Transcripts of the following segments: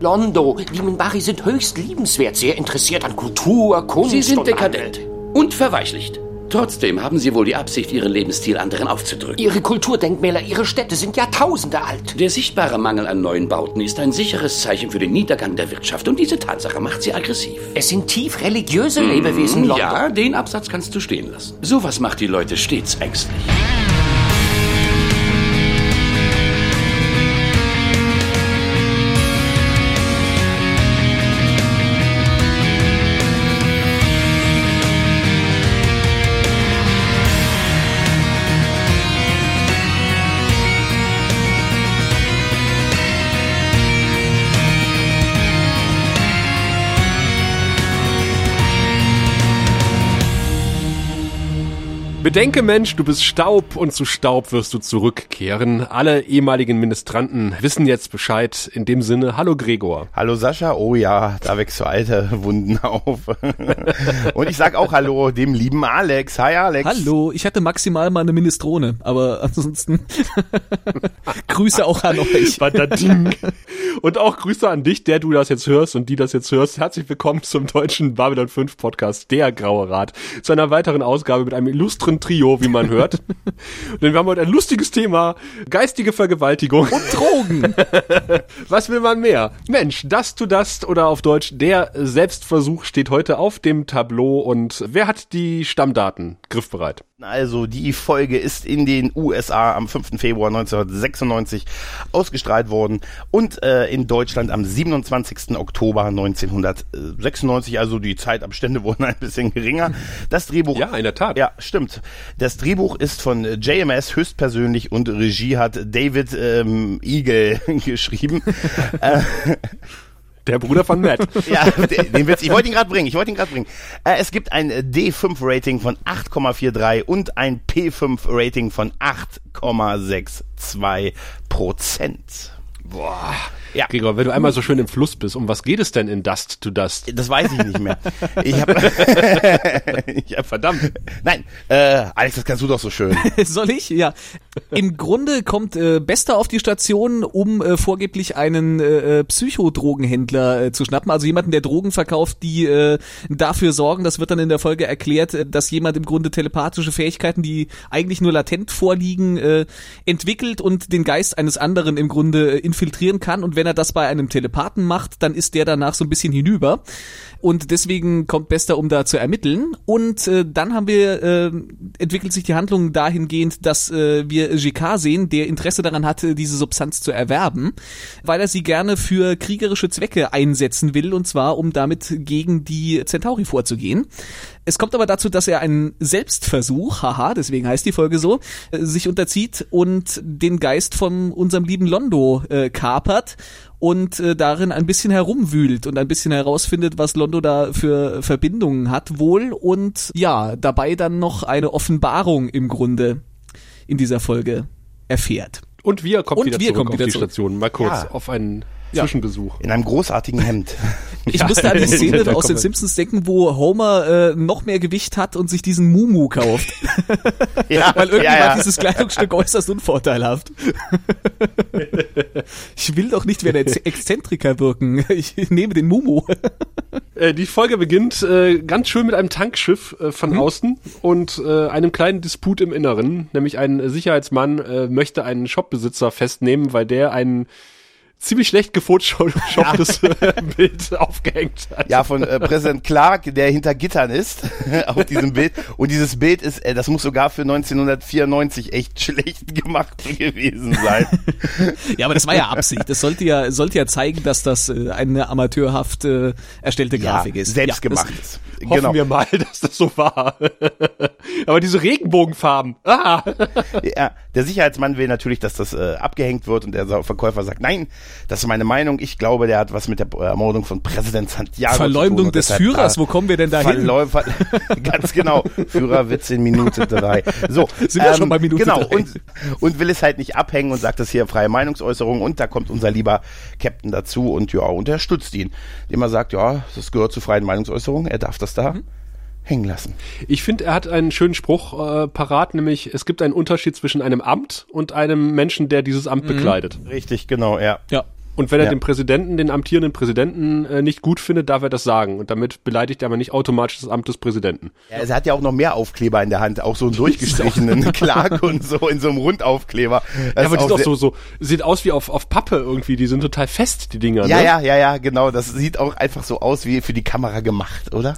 Londo, die Minbari sind höchst liebenswert, sehr interessiert an Kultur, Kunst Sie sind und dekadent und verweichlicht. Trotzdem haben Sie wohl die Absicht, Ihren Lebensstil anderen aufzudrücken. Ihre Kulturdenkmäler, ihre Städte sind Jahrtausende alt. Der sichtbare Mangel an neuen Bauten ist ein sicheres Zeichen für den Niedergang der Wirtschaft und diese Tatsache macht sie aggressiv. Es sind tief religiöse Lebewesen, Londo. Ja, den Absatz kannst du stehen lassen. Sowas macht die Leute stets ängstlich. Bedenke, Mensch, du bist Staub und zu Staub wirst du zurückkehren. Alle ehemaligen Ministranten wissen jetzt Bescheid. In dem Sinne, hallo Gregor. Hallo Sascha, oh ja, da wächst so alte Wunden auf. Und ich sag auch Hallo dem lieben Alex. Hi Alex. Hallo, ich hatte maximal mal eine Minestrone, aber ansonsten Grüße auch an euch. Und auch Grüße an dich, der du das jetzt hörst und die das jetzt hörst. Herzlich willkommen zum deutschen Babylon 5 Podcast, der Graue Rat, zu einer weiteren Ausgabe mit einem illustren Trio, wie man hört. Denn wir haben heute ein lustiges Thema, geistige Vergewaltigung. Und Drogen. Was will man mehr? Mensch, das to das oder auf Deutsch der Selbstversuch steht heute auf dem Tableau und wer hat die Stammdaten griffbereit? Also die Folge ist in den USA am 5. Februar 1996 ausgestrahlt worden und äh, in Deutschland am 27. Oktober 1996. Also die Zeitabstände wurden ein bisschen geringer. Das Drehbuch. Ja, in der Tat. Ja, stimmt. Das Drehbuch ist von JMS höchstpersönlich und Regie hat David ähm, Eagle geschrieben. äh, Der Bruder von Matt. ja, den Witz, ich wollte ihn gerade bringen, ich wollte ihn gerade bringen. Äh, es gibt ein D5-Rating von 8,43 und ein P5-Rating von 8,62 Prozent. Boah. Ja. Gregor, wenn du einmal so schön im Fluss bist, um was geht es denn in Dust to Dust? Das weiß ich nicht mehr. Ich hab, ich hab verdammt. Nein, äh, Alex, das kannst du doch so schön. Soll ich? Ja. Im Grunde kommt äh, Bester auf die Station, um äh, vorgeblich einen äh, Psychodrogenhändler äh, zu schnappen, also jemanden, der Drogen verkauft, die äh, dafür sorgen, das wird dann in der Folge erklärt, äh, dass jemand im Grunde telepathische Fähigkeiten, die eigentlich nur latent vorliegen, äh, entwickelt und den Geist eines anderen im Grunde äh, infiltrieren kann. Und wenn er das bei einem Telepathen macht, dann ist der danach so ein bisschen hinüber. Und deswegen kommt Bester, um da zu ermitteln. Und äh, dann haben wir, äh, entwickelt sich die Handlung dahingehend, dass äh, wir GK sehen, der Interesse daran hatte, diese Substanz zu erwerben, weil er sie gerne für kriegerische Zwecke einsetzen will, und zwar um damit gegen die Centauri vorzugehen. Es kommt aber dazu, dass er einen Selbstversuch, haha, deswegen heißt die Folge so, äh, sich unterzieht und den Geist von unserem lieben Londo äh, kapert und äh, darin ein bisschen herumwühlt und ein bisschen herausfindet, was Londo da für Verbindungen hat wohl und ja, dabei dann noch eine Offenbarung im Grunde in dieser Folge erfährt. Und wir kommt Und wieder wir zurück kommen auf wieder die zurück. Station. Mal kurz Ja. auf einen Ja. Zwischenbesuch. In einem großartigen Hemd. Ich musste an die Szene aus den kommen Simpsons denken, wo Homer äh, noch mehr Gewicht hat und sich diesen Mumu kauft. Ja, Weil irgendwie ja, war dieses Kleidungsstück äußerst unvorteilhaft. ich will doch nicht wie ein Ex- Exzentriker wirken. Ich nehme den Mumu. Äh, die Folge beginnt äh, ganz schön mit einem Tankschiff äh, von Mhm. außen und äh, einem kleinen Disput im Inneren. Nämlich ein Sicherheitsmann möchte einen Shopbesitzer festnehmen, weil der einen ziemlich schlecht gefotoshopptes äh, Bild aufgehängt hat. Ja, von äh, Präsident Clark, der hinter Gittern ist, auf diesem Bild. Und dieses Bild ist, äh, das muss sogar für 1994 echt schlecht gemacht gewesen sein. Ja, aber das war ja Absicht. Das sollte ja, sollte ja zeigen, dass das äh, eine amateurhaft äh, erstellte Grafik ist. Selbst ja, gemacht ist. Hoffen Genau. wir mal, dass das so war. Aber diese Regenbogenfarben. Ah. Ja, der Sicherheitsmann will natürlich, dass das äh, abgehängt wird und der Verkäufer sagt, nein, das ist meine Meinung. Ich glaube, der hat was mit der Ermordung von Präsident Santiago zu tun. Verleumdung des Führers, da- wo kommen wir denn da hin? Ganz genau. Führerwitz in Minute drei. So, ähm, Sind wir schon bei Minute genau, drei? Und, und will es halt nicht abhängen und sagt das hier freie Meinungsäußerung und da kommt unser lieber Captain dazu und ja, unterstützt ihn. Indem er sagt, ja, das gehört zur freien Meinungsäußerung, er darf das da Mhm. Hängen lassen. Ich finde, er hat einen schönen Spruch äh, parat, nämlich es gibt einen Unterschied zwischen einem Amt und einem Menschen, der dieses Amt bekleidet. Richtig, genau, ja. Ja. Und wenn er Ja. den Präsidenten, den amtierenden Präsidenten äh, nicht gut findet, darf er das sagen. Und damit beleidigt er aber nicht automatisch das Amt des Präsidenten. Ja, er hat ja auch noch mehr Aufkleber in der Hand, auch so einen durchgestrichenen Clark und so in so einem Rundaufkleber. Das Ja, aber die ist sind auch so, so, sieht aus wie auf, auf Pappe irgendwie. Die sind total fest, die Dinger. Ja, ne? ja, ja, ja, genau. Das sieht auch einfach so aus wie für die Kamera gemacht, oder?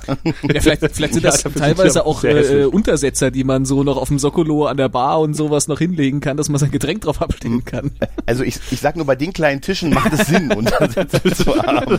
Ja, vielleicht, vielleicht sind Ja, das sie teilweise auch äh. Untersetzer, die man so noch auf dem Sokolo an der Bar und sowas noch hinlegen kann, dass man sein Getränk drauf abstellen kann. Also ich, ich sag nur, bei den kleinen Tischen macht es Sinn, Untersetzer zu haben.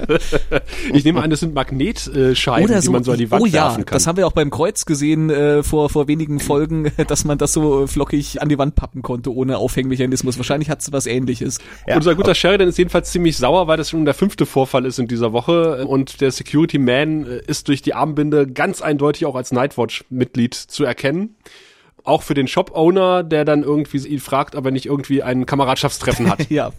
Ich nehme an, das sind Magnetscheiben, Oder die so, man so an die Wand oh ja, werfen kann. das haben wir auch beim Kreuz gesehen äh, vor, vor wenigen Folgen, dass man das so flockig an die Wand pappen konnte, ohne Aufhängmechanismus. Wahrscheinlich hat es was ähnliches. Ja. Unser guter Sheridan ist jedenfalls ziemlich sauer, weil das schon der fünfte Vorfall ist in dieser Woche und der Security Man äh, ist durch die Armbinde ganz eindeutig auch als Nightwatch-Mitglied zu erkennen. Auch für den Shop-Owner, der dann irgendwie ihn fragt, ob er nicht irgendwie ein Kameradschaftstreffen hat. Ja.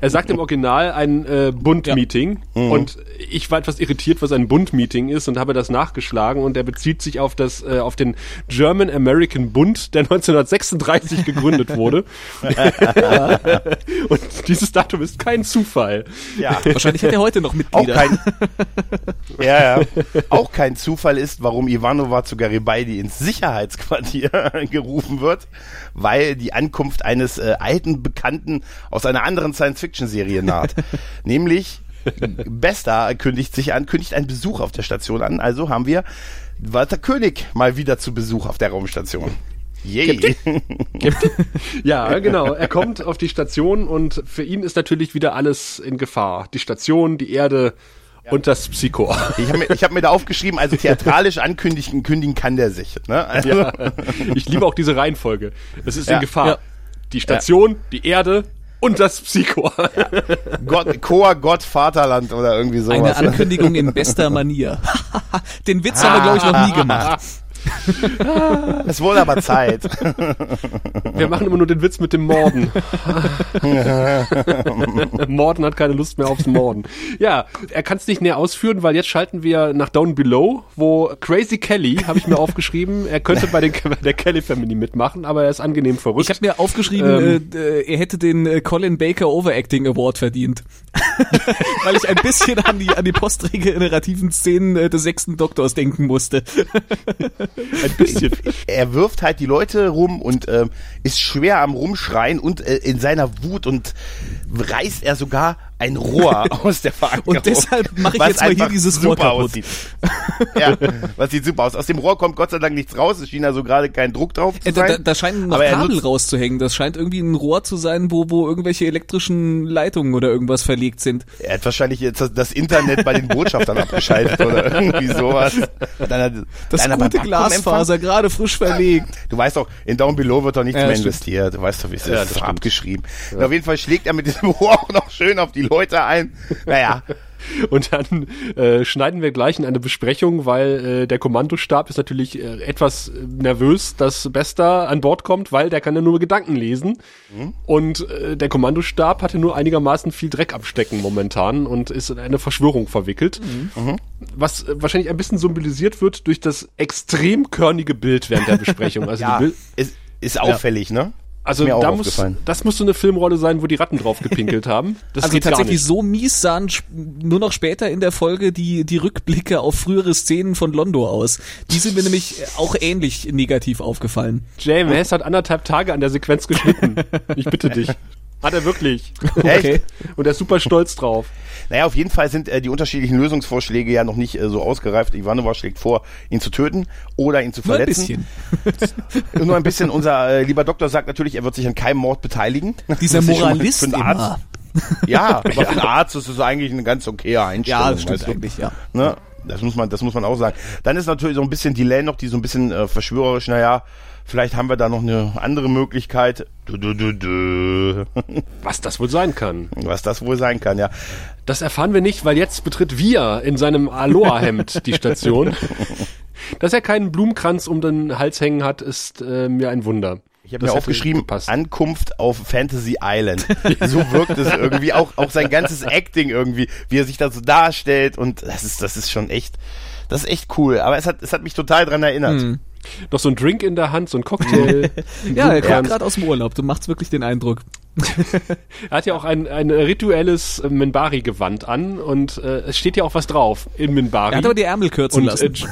Er sagt im Original ein äh, Bund-Meeting und ich war etwas irritiert, was ein Bund-Meeting ist und habe das nachgeschlagen und er bezieht sich auf das äh, auf den German American Bund, der 1936 gegründet wurde. und dieses Datum ist kein Zufall. Ja. Wahrscheinlich hat er heute noch Auch Mitglieder. kein, ja, ja. Auch kein Zufall ist, warum Ivanova zu Garibaldi ins Sicherheitsquartier gerufen wird, weil die Ankunft eines äh, alten Bekannten aus einer anderen Science-Fiction-Serie naht. Nämlich Besta kündigt sich an, kündigt einen Besuch auf der Station an. Also haben wir Walter König mal wieder zu Besuch auf der Raumstation. Yay. Ja, genau. Er kommt auf die Station und für ihn ist natürlich wieder alles in Gefahr. Die Station, die Erde und das Psycho. Ich habe mir, ich hab mir da aufgeschrieben, also theatralisch ankündigen kündigen kann der sich. Ne? Also, Ja. Ich liebe auch diese Reihenfolge. Es ist Ja. in Gefahr. Ja. Die Station, die Erde und das Psycho. Gott, Chor, Gott, Vaterland oder irgendwie sowas. Eine Ankündigung in bester Manier. Den Witz haben wir, glaube ich, noch nie gemacht. Es wurde aber Zeit. Wir machen immer nur den Witz mit dem Morden. Morden hat keine Lust mehr aufs Morden. Ja, er kann es nicht näher ausführen, weil jetzt schalten wir nach Down Below, wo Crazy Kelly, habe ich mir aufgeschrieben, er könnte bei, den, bei der Kelly Family mitmachen, aber er ist angenehm verrückt. Ich habe mir aufgeschrieben, Ähm. äh, er hätte den äh, Colin Baker Overacting Award verdient. Weil ich ein bisschen an die, an die postregenerativen Szenen äh, des sechsten Doktors denken musste. ein bisschen. er wirft halt die Leute rum und ähm, ist schwer am Rumschreien und äh, in seiner Wut und reißt er sogar ein Rohr aus der Verankerung. Und deshalb mache ich jetzt mal hier dieses Rohr kaputt. aussieht. ja, was sieht super aus. Aus dem Rohr kommt Gott sei Dank nichts raus. Es schien also gerade kein Druck drauf zu Äh, da, sein. da, da scheinen noch Kabel rauszuhängen. Das scheint irgendwie ein Rohr zu sein, wo, wo irgendwelche elektrischen Leitungen oder irgendwas verlegt sind. Er hat wahrscheinlich jetzt das- das Internet bei den Botschaftern abgeschaltet oder irgendwie sowas. Hat- Das einer beim gute Glasfaser, gerade frisch verlegt. Du weißt doch, in Down Below wird doch nichts Ja, mehr investiert. Du weißt doch, wie es Ja, ist. das abgeschrieben. Und auf jeden Fall schlägt er mit diesem Rohr auch noch schön auf die Leute ein. Naja, Und dann äh, schneiden wir gleich in eine Besprechung, weil äh, der Kommandostab ist natürlich äh, etwas nervös, dass Besta an Bord kommt, weil der kann ja nur Gedanken lesen. Und äh, der Kommandostab hatte nur einigermaßen viel Dreck abstecken momentan und ist in eine Verschwörung verwickelt. Was äh, wahrscheinlich ein bisschen symbolisiert wird durch das extrem körnige Bild während der Besprechung. Also, ja, ist, ist auffällig, ne? Also Ist mir auch da muss, das muss so eine Filmrolle sein, wo die Ratten drauf gepinkelt haben. Das also geht gar tatsächlich nicht. so mies sahen nur noch später in der Folge die, die Rückblicke auf frühere Szenen von Londo aus. Die sind mir nämlich auch ähnlich negativ aufgefallen. James hat anderthalb Tage an der Sequenz geschnitten. Ich bitte dich. Hat er wirklich. Echt? Und er ist super stolz drauf. Naja, auf jeden Fall sind äh, die unterschiedlichen Lösungsvorschläge ja noch nicht äh, so ausgereift. Ivanova schlägt vor, ihn zu töten oder ihn zu Nur ein verletzen. bisschen. Nur ein bisschen. Unser äh, lieber Doktor sagt natürlich, er wird sich an keinem Mord beteiligen. Dieser Moralist für. Arzt. Ja, aber für einen Arzt ist es eigentlich eine ganz okaye Einstellung. Ja, das stimmt weißt du? eigentlich, ja. Ne? Das muss man, das muss man auch sagen. Dann ist natürlich so ein bisschen Delay noch, die so ein bisschen äh, verschwörerisch, naja, vielleicht haben wir da noch eine andere Möglichkeit. Du, du, du, du. Was das wohl sein kann. Was das wohl sein kann, ja. Das erfahren wir nicht, weil jetzt betritt Wir in seinem Aloha-Hemd die Station. Dass er keinen Blumenkranz um den Hals hängen hat, ist äh, mir ein Wunder. Ich habe Das mir aufgeschrieben. Ankunft auf Fantasy Island. So wirkt es irgendwie, auch, auch sein ganzes Acting irgendwie, wie er sich da so darstellt und das ist, das ist schon echt, das ist echt cool. Aber es hat, es hat mich total dran erinnert. Hm. Noch so ein Drink in der Hand, so ein Cocktail. Ja, er kommt gerade aus dem Urlaub. Du machst wirklich den Eindruck. Er hat ja auch ein, ein rituelles äh, Minbari-Gewand an und äh, es steht ja auch was drauf in Minbari. Er hat aber die Ärmel kürzen und, lassen.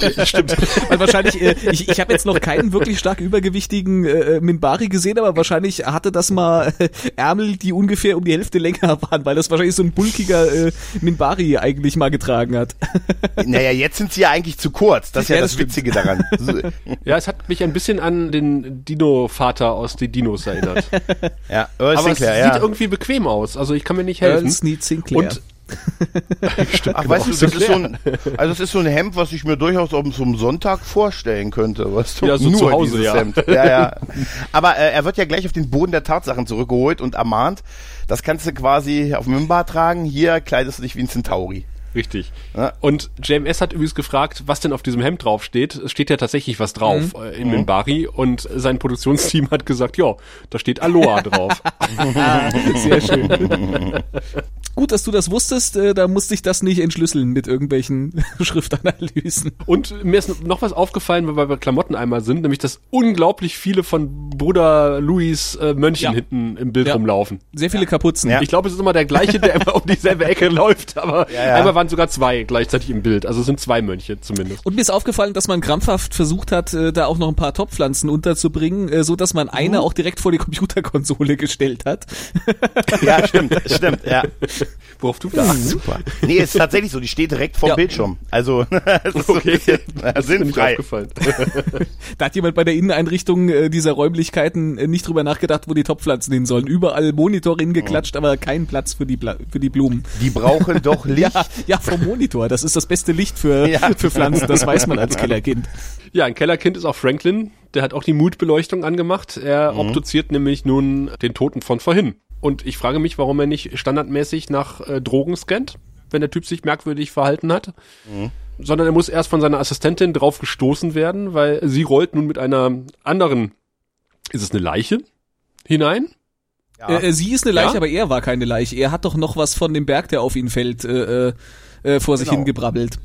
Äh, stimmt. Weil wahrscheinlich, äh, ich, ich habe jetzt noch keinen wirklich stark übergewichtigen äh, Minbari gesehen, aber wahrscheinlich hatte das mal äh, Ärmel, die ungefähr um die Hälfte länger waren, weil das wahrscheinlich so ein bulkiger äh, Minbari eigentlich mal getragen hat. Naja, jetzt sind sie ja eigentlich zu kurz. Das ist ja, Ja, das, das. Witzige daran. Ja, es hat mich ein bisschen an den Dino-Vater aus den Dinos erinnert. Ja, Earl Aber es Sinclair, sieht ja. irgendwie bequem aus. Also ich kann mir nicht helfen. Earl Sneed Sinclair. Und Stimmt, Ach, genau, weißt du, das ist, so ein, also das ist so ein Hemd, was ich mir durchaus auf so einem Sonntag vorstellen könnte. Weißt du? Ja, so Nur zu Hause, dieses ja. Hemd. ja, ja. Aber äh, er wird ja gleich auf den Boden der Tatsachen zurückgeholt und ermahnt, das kannst du quasi auf dem Mimbar tragen, hier kleidest du dich wie ein Centauri. Richtig. Ja. Und JMS hat übrigens gefragt, was denn auf diesem Hemd drauf steht. Es steht ja tatsächlich was drauf Mhm. äh, in Minbari und sein Produktionsteam hat gesagt, ja, da steht Aloha drauf. Sehr schön. Gut, dass du das wusstest, äh, da musste ich das nicht entschlüsseln mit irgendwelchen Schriftanalysen. Und mir ist noch was aufgefallen, weil wir bei Klamotten einmal sind, nämlich dass unglaublich viele von Bruder Louis äh, Mönchen Ja. hinten im Bild Ja. rumlaufen. Sehr viele Kapuzen. Ja. Ich glaube, es ist immer der gleiche, der immer um dieselbe Ecke läuft, aber ja. einmal waren sogar zwei gleichzeitig im Bild. Also es sind zwei Mönche zumindest. Und mir ist aufgefallen, dass man krampfhaft versucht hat, äh, da auch noch ein paar Topfpflanzen unterzubringen, äh, so dass man eine auch direkt vor die Computerkonsole gestellt hat. Ja, stimmt, stimmt, ja. Worauf du da. Super. Nee, ist tatsächlich so, die steht direkt vorm Ja. Bildschirm. Also, das ist so ein Okay, bisschen, das ist mir nicht sinnfrei. aufgefallen. Da hat jemand bei der Inneneinrichtung äh, dieser Räumlichkeiten äh, nicht drüber nachgedacht, wo die Topfpflanzen hin sollen. Überall Monitor hingeklatscht, aber kein Platz für die, Bla für die Blumen. Die brauchen doch Licht. Ja, ja, vom Monitor. Das ist das beste Licht für, Ja. für Pflanzen. Das weiß man als Kellerkind. Ja, ein Kellerkind ist auch Franklin. Der hat auch die Mutbeleuchtung angemacht. Er Mhm. obduziert nämlich nun den Toten von vorhin. Und ich frage mich, warum er nicht standardmäßig nach äh, Drogen scannt, wenn der Typ sich merkwürdig verhalten hat. Mhm. Sondern er muss erst von seiner Assistentin drauf gestoßen werden, weil sie rollt nun mit einer anderen, ist es eine Leiche, hinein? Ja. Äh, äh, sie ist eine Leiche, Ja? aber er war keine Leiche. Er hat doch noch was von dem Berg, der auf ihn fällt, äh, äh, äh, vor sich Genau. hingebrabbelt.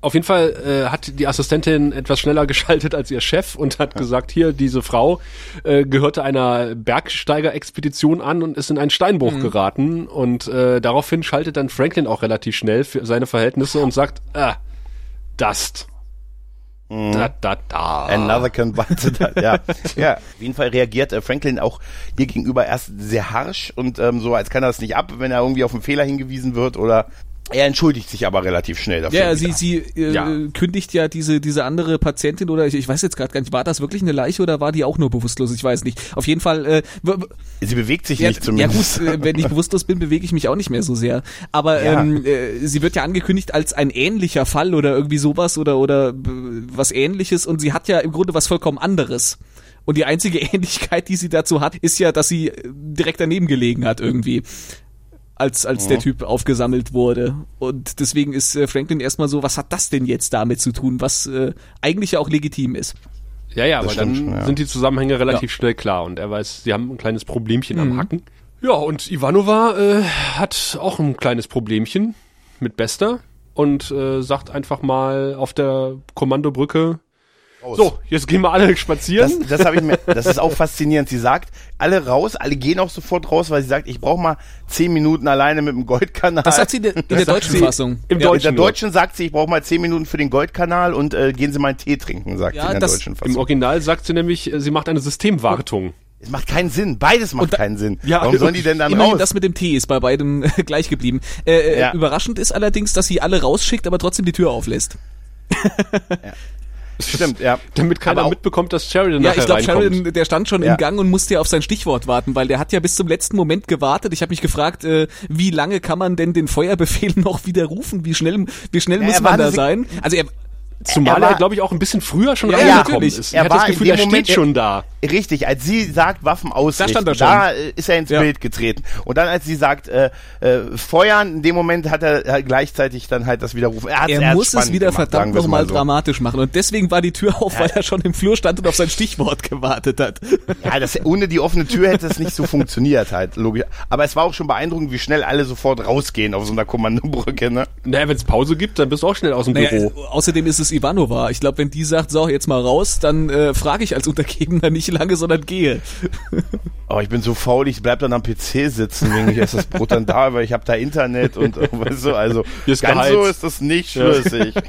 Auf jeden Fall äh, hat die Assistentin etwas schneller geschaltet als ihr Chef und hat gesagt, hier, diese Frau äh, gehörte einer Bergsteigerexpedition an und ist in einen Steinbruch Mhm. geraten. Und äh, daraufhin schaltet dann Franklin auch relativ schnell für seine Verhältnisse und sagt, ah, Dust. Da, da, da. Another can bite dust. Ja, ja. Auf jeden Fall reagiert äh, Franklin auch ihr gegenüber erst sehr harsch und ähm, so, als kann er das nicht ab, wenn er irgendwie auf einen Fehler hingewiesen wird oder er entschuldigt sich aber relativ schnell dafür. Ja, sie, wieder. sie äh, Ja. kündigt ja diese, diese andere Patientin oder ich, ich weiß jetzt gerade gar nicht, war das wirklich eine Leiche oder war die auch nur bewusstlos? Ich weiß nicht. Auf jeden Fall, äh, sie bewegt sich ja, nicht ja zumindest. gut, äh, wenn ich bewusstlos bin, bewege ich mich auch nicht mehr so sehr. Aber Ja. ähm, äh, sie wird ja angekündigt als ein ähnlicher Fall oder irgendwie sowas oder oder äh, was ähnliches und sie hat ja im Grunde was vollkommen anderes. Und die einzige Ähnlichkeit, die sie dazu hat, ist ja, dass sie äh, direkt daneben gelegen hat irgendwie als als der Typ aufgesammelt wurde und deswegen ist äh, Franklin erstmal so, was hat das denn jetzt damit zu tun, was äh, eigentlich ja auch legitim ist. Ja, ja, aber dann schon, ja. sind die Zusammenhänge relativ schnell klar und er weiß, sie haben ein kleines Problemchen am Hacken. Ja, und Ivanova äh, hat auch ein kleines Problemchen mit Bester und äh, sagt einfach mal auf der Kommandobrücke, so, jetzt gehen wir alle spazieren. Das, das habe ich mir, das ist auch faszinierend. Sie sagt, alle raus, alle gehen auch sofort raus, weil sie sagt, ich brauche mal zehn Minuten alleine mit dem Goldkanal. Das sagt sie in der, in der deutschen sie Fassung. im ja, Deutschen. in der deutschen sagt sie, ich brauche mal zehn Minuten für den Goldkanal und äh, gehen Sie mal einen Tee trinken, sagt Ja, sie in der das- deutschen Im Fassung. Original sagt sie nämlich, äh, sie macht eine Systemwartung. Es macht keinen Sinn. Beides macht da- keinen Sinn. Ja, Warum sollen die denn dann Immerhin raus? das mit dem T ist bei beidem gleich geblieben. Äh, äh, Ja. Überraschend ist allerdings, dass sie alle rausschickt, aber trotzdem die Tür auflässt. Stimmt, ja. Damit keiner auch- mitbekommt, dass Sheridan Ja, ich glaube. Sheridan, der stand schon Ja. im Gang und musste ja auf sein Stichwort warten, weil der hat ja bis zum letzten Moment gewartet. Ich habe mich gefragt, äh, wie lange kann man denn den Feuerbefehl noch widerrufen? Wie schnell, wie schnell Ja, muss man da sein? Also er, Zumal Er er, glaube ich, auch ein bisschen früher schon Ja, reingekommen natürlich. ist. Er Er hat das Gefühl, er steht Moment- schon da. Richtig, als sie sagt, Waffen ausrichten, stand er schon. da äh, ist er ins Ja. Bild getreten. Und dann, als sie sagt, äh, äh, feuern, in dem Moment hat er gleichzeitig dann halt das Widerrufen. Er, er muss es wieder gemacht, verdammt nochmal mal so. dramatisch machen. Und deswegen war die Tür auf, weil er schon im Flur stand und auf sein Stichwort gewartet hat. Ja, das, ohne die offene Tür hätte es nicht so funktioniert halt, logisch. Aber es war auch schon beeindruckend, wie schnell alle sofort rausgehen auf so einer Kommandobrücke, ne? Naja, wenn es Pause gibt, dann bist du auch schnell aus dem Naja, Büro. außerdem ist es Ivanova. Ich glaube, wenn die sagt, so, jetzt mal raus, dann äh, frage ich als Untergebener nicht lange, sondern gehe. oh, ich bin so faul, ich bleib dann am PC sitzen, wegen ich ist das Brot dann da, weil ich habe da Internet und weißt du, also ganz geheizt. so ist das nicht schlüssig.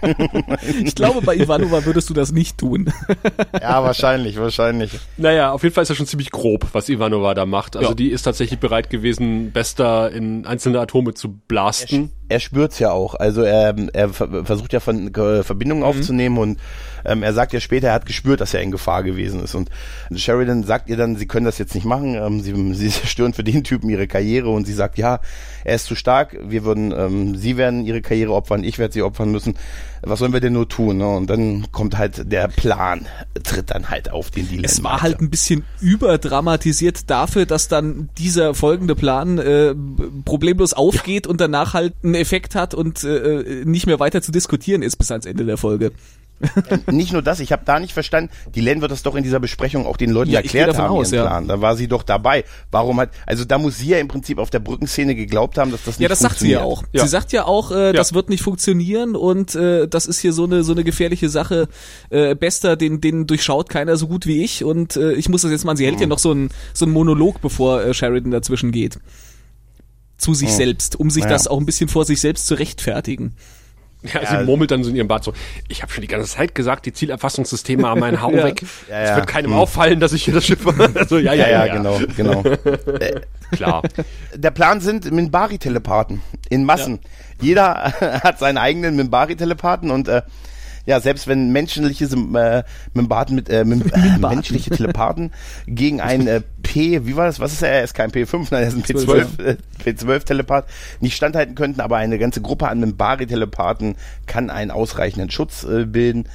Ich glaube, bei Ivanova würdest du das nicht tun. ja, wahrscheinlich, wahrscheinlich. Naja, auf jeden Fall ist das schon ziemlich grob, was Ivanova da macht. Also Ja. die ist tatsächlich bereit gewesen, Bester in einzelne Atome zu blasten. Er spürt's ja auch. Also er, er ver- versucht ja von äh, Verbindungen aufzunehmen und ähm, er sagt ja später, er hat gespürt, dass er in Gefahr gewesen ist. Und Sheridan sagt ihr dann, sie können das jetzt nicht machen. Ähm, sie, sie zerstören für den Typen ihre Karriere und sie sagt, ja, er ist zu stark. Wir würden, ähm, sie werden ihre Karriere opfern, ich werde sie opfern müssen. Was sollen wir denn nur tun? Ne? Und dann kommt halt der Plan, tritt dann halt auf den Deal. Es war halt ein bisschen überdramatisiert dafür, dass dann dieser folgende Plan äh, problemlos aufgeht und danach halt einen Effekt hat und äh, nicht mehr weiter zu diskutieren ist bis ans Ende der Folge. Nicht nur das, ich habe da nicht verstanden, die Len wird das doch in dieser Besprechung auch den Leuten Ja, erklärt davon haben, aus, ihren ja. Plan. Da war sie doch dabei. Warum hat, also da muss sie ja im Prinzip auf der Brückenszene geglaubt haben, dass das nicht Ja, das sagt sie ja auch. Ja. Sie sagt ja auch, äh, das wird nicht funktionieren und äh, das ist hier so eine so eine gefährliche Sache. Äh, Bester, den den durchschaut keiner so gut wie ich und äh, ich muss das jetzt mal. Sie hält ja noch so ein so ein Monolog, bevor äh, Sheridan dazwischen geht zu sich selbst, um sich Ja. das auch ein bisschen vor sich selbst zu rechtfertigen. Ja, Ja. sie murmelt dann so in ihrem Bad so, ich habe schon die ganze Zeit gesagt, die Zielerfassungssysteme haben meinen Hau Ja. weg. Ja, Es ja. wird keinem Hm. auffallen, dass ich hier das Schiff also, ja, ja, Ja, genau, genau. Klar. Der Plan sind Minbari-Telepathen in Massen. Jeder hat seinen eigenen Minbari-Telepathen und äh, ja, selbst wenn menschliche äh, Minbaten mit äh, Min äh, menschliche Telepathen gegen ein äh, P, wie war das? Was ist er? Er ist kein P5, nein, er ist ein P12, äh, P12-Telepath, nicht standhalten könnten, aber eine ganze Gruppe an Minbari-Telepathen kann einen ausreichenden Schutz äh, bilden.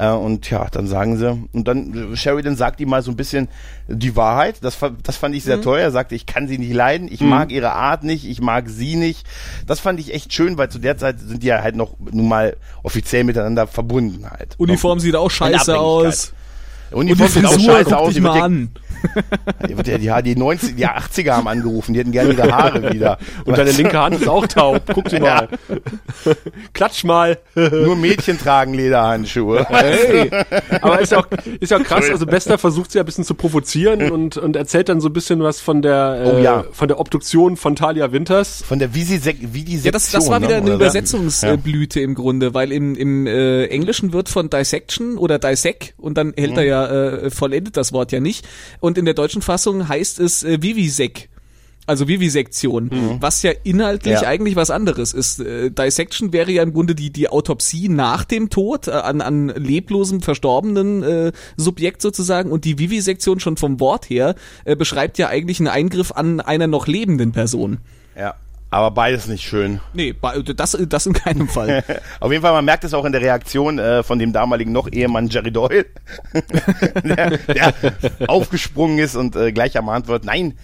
Äh, und ja, dann sagen sie, und dann, äh, Sheridan sagt ihm mal so ein bisschen die Wahrheit. Das, das fand ich sehr Mhm. toll. Er sagte, ich kann sie nicht leiden, ich mag ihre Art nicht, ich mag sie nicht. Das fand ich echt schön, weil zu der Zeit sind die ja halt noch nun mal offiziell miteinander verbunden halt. Uniform sieht auch scheiße aus. Uniform sieht auch scheiße guck aus. dich Die, wird mal an. ja, die, ja, die 90, die 80er haben angerufen, die hätten gerne ihre Haare wieder. Und deine linke Hand ist auch taub. Guck dir mal. Klatsch mal. Nur Mädchen tragen Lederhandschuhe. Hey. Aber ist ja auch, ist ja auch krass. Also Bester versucht sie ja ein bisschen zu provozieren und, und erzählt dann so ein bisschen was von der, äh, Oh ja. von der Obduktion von Talia Winters. Von der Visisek Vidisektion. Ja, das, das war wieder ne, eine? Übersetzungsblüte im Grunde, weil im, im äh, Englischen wird von Dissection oder Dissect und dann hält Mhm. er ja, äh, vollendet das Wort ja nicht. Und in der deutschen Fassung heißt es äh, Vivisek. Also Vivisektion, was ja inhaltlich Mhm. Ja. eigentlich was anderes ist. Äh, Dissection wäre ja im Grunde die, die Autopsie nach dem Tod äh, an, an leblosem, verstorbenen äh, Subjekt sozusagen und die Vivisektion schon vom Wort her äh, beschreibt ja eigentlich einen Eingriff an einer noch lebenden Person. Ja, aber beides nicht schön. Nee, das, das in keinem Fall. Auf jeden Fall, man merkt es auch in der Reaktion äh, von dem damaligen noch Ehemann Jerry Doyle, der, der aufgesprungen ist und äh, gleich ermahnt wird, nein,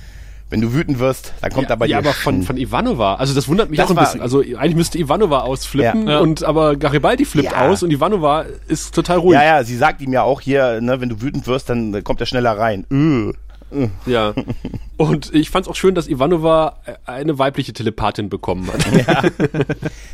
wenn du wütend wirst, dann kommt aber ja, dir aber von, von Ivanova. Also das wundert mich Das auch ein bisschen. Also eigentlich müsste Ivanova ausflippen Ja. Ja. und aber Garibaldi flippt Ja. aus und Ivanova ist total ruhig. Ja, ja, sie sagt ihm ja auch hier, ne, wenn du wütend wirst, dann äh, kommt er schneller rein. Öh. Ja. Und ich fand's auch schön, dass Ivanova eine weibliche Telepathin bekommen hat.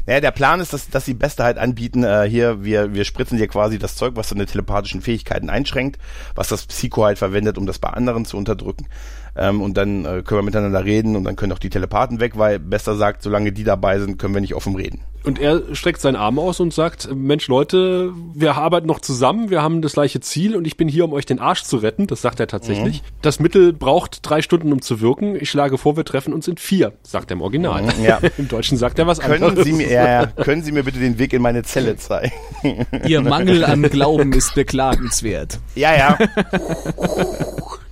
Naja, der Plan ist, dass, dass die Beste halt anbieten, äh, hier, wir, wir spritzen dir quasi das Zeug, was deine telepathischen Fähigkeiten einschränkt, was das Psycho halt verwendet, um das bei anderen zu unterdrücken. Ähm, und dann äh, können wir miteinander reden und dann können auch die Telepathen weg, weil Bester sagt, solange die dabei sind, können wir nicht offen reden. Und er streckt seinen Arm aus und sagt, Mensch Leute, wir arbeiten noch zusammen, wir haben das gleiche Ziel und ich bin hier, um euch den Arsch zu retten. Das sagt er tatsächlich. Mhm. Das Mittel braucht drei Stunden, um zu wirken. Ich schlage vor, wir treffen uns in vier, sagt er im Original. Mhm, ja. Im Deutschen sagt er was Können anderes. Sie mir, ja, ja, können Sie mir bitte den Weg in meine Zelle zeigen? Ihr Mangel an Glauben ist beklagenswert. Ja, ja.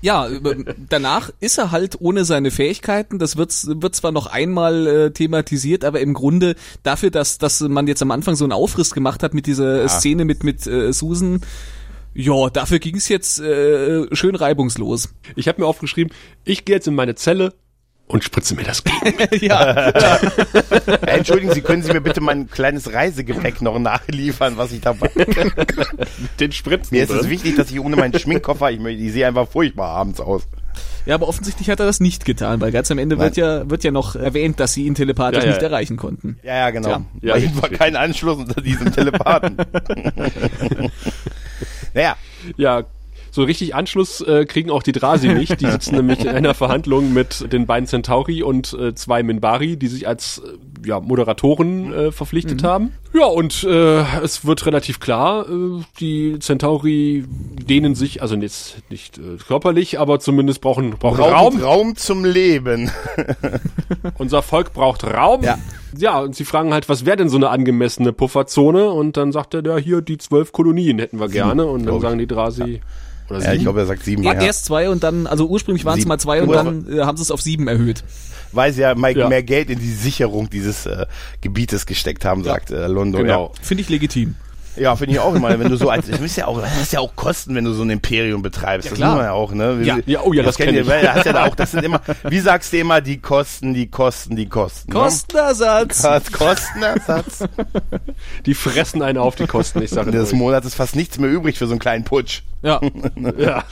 Ja, über- danach ist er halt ohne seine Fähigkeiten. Das wird, wird zwar noch einmal äh, thematisiert, aber im Grunde dafür, dass, dass man jetzt am Anfang so einen Aufriss gemacht hat mit dieser Szene mit, mit äh, Susan, ja, dafür ging es jetzt äh, schön reibungslos. Ich habe mir aufgeschrieben, ich gehe jetzt in meine Zelle und spritze mir das ja, Entschuldigen Sie, können Sie mir bitte mein kleines Reisegepäck noch nachliefern, was ich dabei den Spritzen. Mir ist es wichtig, dass ich ohne meinen Schminkkoffer, ich, ich sehe einfach furchtbar abends aus. ja, aber offensichtlich hat er das nicht getan, weil ganz am Ende wird ja, wird ja noch erwähnt, dass sie ihn telepathisch Ja, ja. nicht erreichen konnten. Ja, ja, genau. Ja, Bei ihm war kein Anschluss unter diesem Telepathen. Naja, Ja, So richtig Anschluss äh, kriegen auch die Drasi nicht. Die sitzen nämlich in einer Verhandlung mit den beiden Centauri und äh, zwei Minbari, die sich als äh, ja, Moderatoren äh, verpflichtet haben. Ja, und äh, es wird relativ klar, äh, die Centauri dehnen sich, also jetzt nicht äh, körperlich, aber zumindest brauchen, brauchen Raum, Raum. Raum zum Leben. Unser Volk braucht Raum. Ja. Ja, und sie fragen halt, was wäre denn so eine angemessene Pufferzone? Und dann sagt er, ja, hier, die zwölf Kolonien hätten wir gerne. Und dann sagen die Drasi, oder Ja, ich sieben? glaube, er sagt sieben. Ja, Ja, erst zwei und dann, also ursprünglich waren es Sieben. mal zwei und dann äh, haben sie es auf sieben erhöht. Weil sie ja, Mike, Ja. mehr Geld in die Sicherung dieses äh, Gebietes gesteckt haben, sagt äh, London. Genau. Finde ich legitim. Ja, finde ich auch immer, wenn du so als, das ist ja auch, das ist ja auch Kosten, wenn du so ein Imperium betreibst. das klar. muss man ja auch, ne? Wie- Ja, ja, oh ja, das kennt kenn ihr, ich. weil da hast ja da auch, das sind immer, wie sagst du immer, die Kosten, die Kosten, die Kosten. Kostenersatz. Ne? Kostenersatz. Die fressen einen auf die Kosten, ich sage Des. Monats ist fast nichts mehr übrig für so einen kleinen Putsch. Ja, Ja.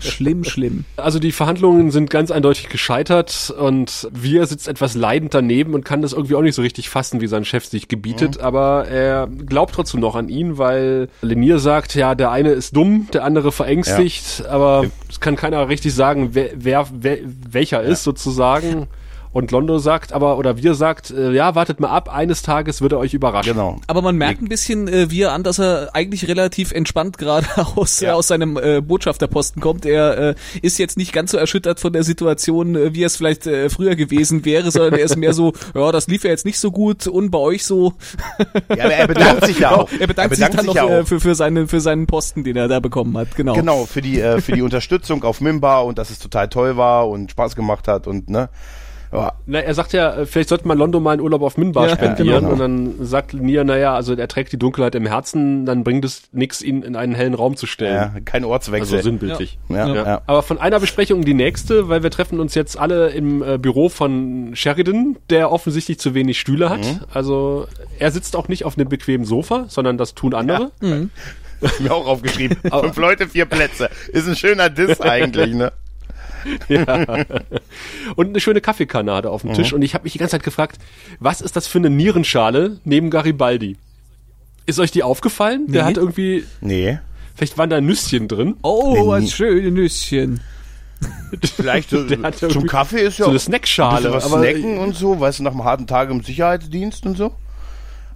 schlimm, schlimm. Also die Verhandlungen sind ganz eindeutig gescheitert und wir sitzt etwas leidend daneben und kann das irgendwie auch nicht so richtig fassen, wie sein Chef sich gebietet, aber er glaubt trotzdem noch an ihn, weil Lenier sagt, ja, der eine ist dumm, der andere verängstigt, aber es kann keiner richtig sagen, wer, wer, wer welcher ist sozusagen. Und Londo sagt aber, oder wir sagt, äh, ja, wartet mal ab, eines Tages wird er euch überraschen. Genau. Aber man merkt ein bisschen, äh, wie er an, dass er eigentlich relativ entspannt gerade aus, äh, aus seinem äh, Botschafterposten kommt. Er äh, ist jetzt nicht ganz so erschüttert von der Situation, äh, wie es vielleicht äh, früher gewesen wäre, sondern er ist mehr so, ja, das lief ja jetzt nicht so gut und bei euch so. Ja, aber er bedankt sich ja auch. Er bedankt, sich dann noch ja äh, auch. für, für, seinen, für seinen Posten, den er da bekommen hat. Genau. Genau, für die, äh, für die Unterstützung auf Mimba und dass es total toll war und Spaß gemacht hat und, ne. Ja, Na, er sagt ja, vielleicht sollte man Londo mal einen Urlaub auf Minbar Ja, spendieren. genau. Und dann sagt Nia, naja, also er trägt die Dunkelheit im Herzen, dann bringt es nix, ihn in einen hellen Raum zu stellen. ja, kein Ortswechsel. Also sinnbildlich. ja, ja. Ja. Aber von einer Besprechung in die nächste, weil wir treffen uns jetzt alle im äh, Büro von Sheridan, der offensichtlich zu wenig Stühle hat. Mhm. Also er sitzt auch nicht auf einem bequemen Sofa, sondern das tun andere. Hab ich mir auch aufgeschrieben. Fünf Leute, vier Plätze. Ist ein schöner Diss eigentlich, ne? Und eine schöne er auf dem Tisch. Und ich habe mich die ganze Zeit gefragt, was ist das für eine Nierenschale neben Garibaldi? Ist euch die aufgefallen? Der Nee. hat irgendwie, Nee. vielleicht waren da Nüsschen drin. Oh, Nee, was schöne Nüsschen. Vielleicht so, Der hat zum Kaffee ist ja so eine auch Snackschale, was aber- snacken und so, weißt du, nach einem harten Tag im Sicherheitsdienst und so.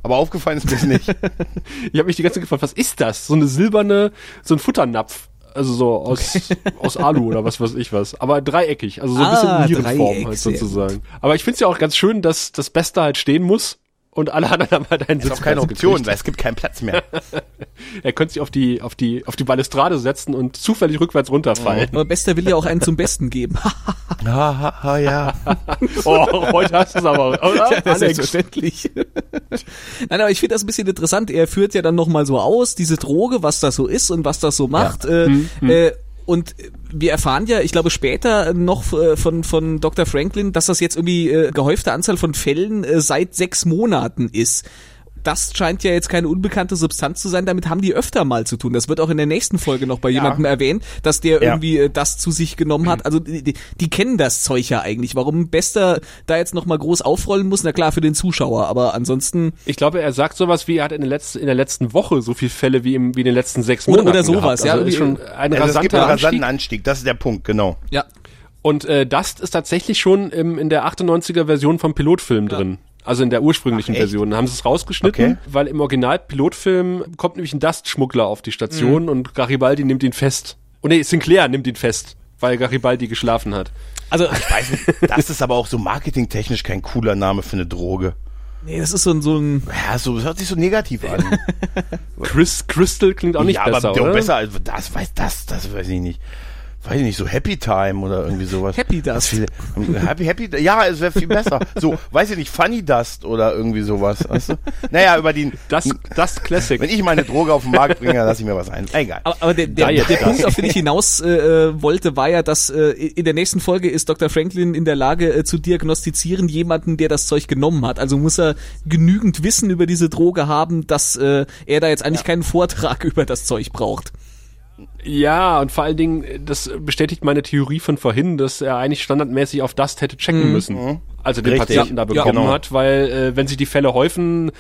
Aber aufgefallen ist mir das nicht. Ich habe mich die ganze Zeit gefragt, was ist das? So eine silberne, so ein Futternapf. Also so aus, aus Alu oder was weiß ich was. Aber dreieckig, also so ein Ah, bisschen Nierenform halt sozusagen. Aber ich finde es ja auch ganz schön, dass das Beste halt stehen muss und alle anderen haben halt einen Ist auch keine Sitzplatz Option, gekriegt. weil es gibt keinen Platz mehr. Er könnte sich auf die, auf die, auf die Balustrade setzen und zufällig rückwärts runterfallen. Aber Bester will ja auch einen zum Besten geben. ha, ha, ha, ja. Oh, heute hast du es aber, oder? Ja, selbstverständlich. Nein, aber ich finde das ein bisschen interessant. Er führt ja dann nochmal so aus, diese Droge, was das so ist und was das so macht. Äh, äh, und wir erfahren ja, ich glaube später noch äh, von, von Dr. Franklin, dass das jetzt irgendwie äh, gehäufte Anzahl von Fällen äh, seit sechs Monaten ist. Das scheint ja jetzt keine unbekannte Substanz zu sein, damit haben die öfter mal zu tun. Das wird auch in der nächsten Folge noch bei jemandem erwähnt, dass der Ja. irgendwie äh, das zu sich genommen hat. Also die, die, kennen das Zeug ja eigentlich. Warum Bester da jetzt nochmal groß aufrollen muss, na klar, für den Zuschauer, aber ansonsten Ich glaube, er sagt sowas wie, er hat in der letzten, in der letzten Woche so viele Fälle wie, im, wie in den letzten sechs Oder- Monaten oder sowas, gehabt. Also ja, ist schon ein Also es gibt rasanter einen Anstieg. rasanten Anstieg, das ist der Punkt, genau. ja. Und äh, Dust ist tatsächlich schon im, in der 98er Version vom Pilotfilm drin. Also in der ursprünglichen Ach? Version. Da haben sie es rausgeschnitten, Okay. weil im Original-Pilotfilm kommt nämlich ein Dust-Schmuggler auf die Station Mhm. und Garibaldi nimmt ihn fest. Und nee, Sinclair nimmt ihn fest, weil Garibaldi geschlafen hat. Also Ich weiß nicht, das ist aber auch so marketingtechnisch kein cooler Name für eine Droge. nee, das ist so ein so ein Ja, so, das hört sich so negativ an. Chris, Crystal klingt auch nicht ja, besser, aber oder? besser als das, weiß das, das weiß ich nicht. Weiß ich nicht, so Happy Time oder irgendwie sowas. Happy Dust. Viel- Happy, Happy, ja, es wäre viel besser. So, weiß ich nicht, Funny Dust oder irgendwie sowas. Weißt du? Naja, über die, Das, das Classic. wenn ich meine Droge auf den Markt bringe, lasse ich mir was ein. Egal. Aber, aber der, der, der Dust. Punkt, auf den ich hinaus äh, äh, wollte, war ja, dass äh, in der nächsten Folge ist Dr. Franklin in der Lage äh, zu diagnostizieren, jemanden, der das Zeug genommen hat. Also muss er genügend Wissen über diese Droge haben, dass äh, er da jetzt eigentlich keinen Vortrag über das Zeug braucht. Ja, und vor allen Dingen, das bestätigt meine Theorie von vorhin, dass er eigentlich standardmäßig auf Dust hätte checken müssen. Also den Richtig. Patienten da Ja, bekommen genau. hat, weil äh, wenn sich die Fälle häufen,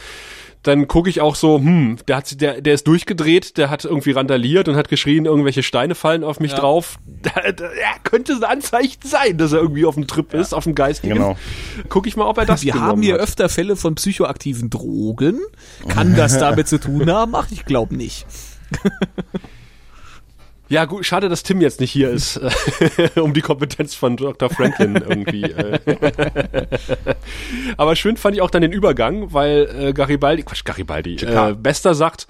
dann gucke ich auch so, hm, der hat sich- der, der ist durchgedreht, der hat irgendwie randaliert und hat geschrien, irgendwelche Steine fallen auf mich Ja. drauf. Da, da, ja, könnte ein Anzeichen sein, dass er irgendwie auf dem Trip ist, auf dem Geistigen. Genau. Guck ich mal, ob er das Wir genommen haben hier hat. öfter Fälle von psychoaktiven Drogen. Kann das damit zu tun haben? Ach, ich glaube nicht. Ja, gut, schade, dass Tim jetzt nicht hier ist, um die Kompetenz von Dr. Franklin irgendwie. äh. Aber schön fand ich auch dann den Übergang, weil äh, Garibaldi, Quatsch, Garibaldi, äh, Bester sagt,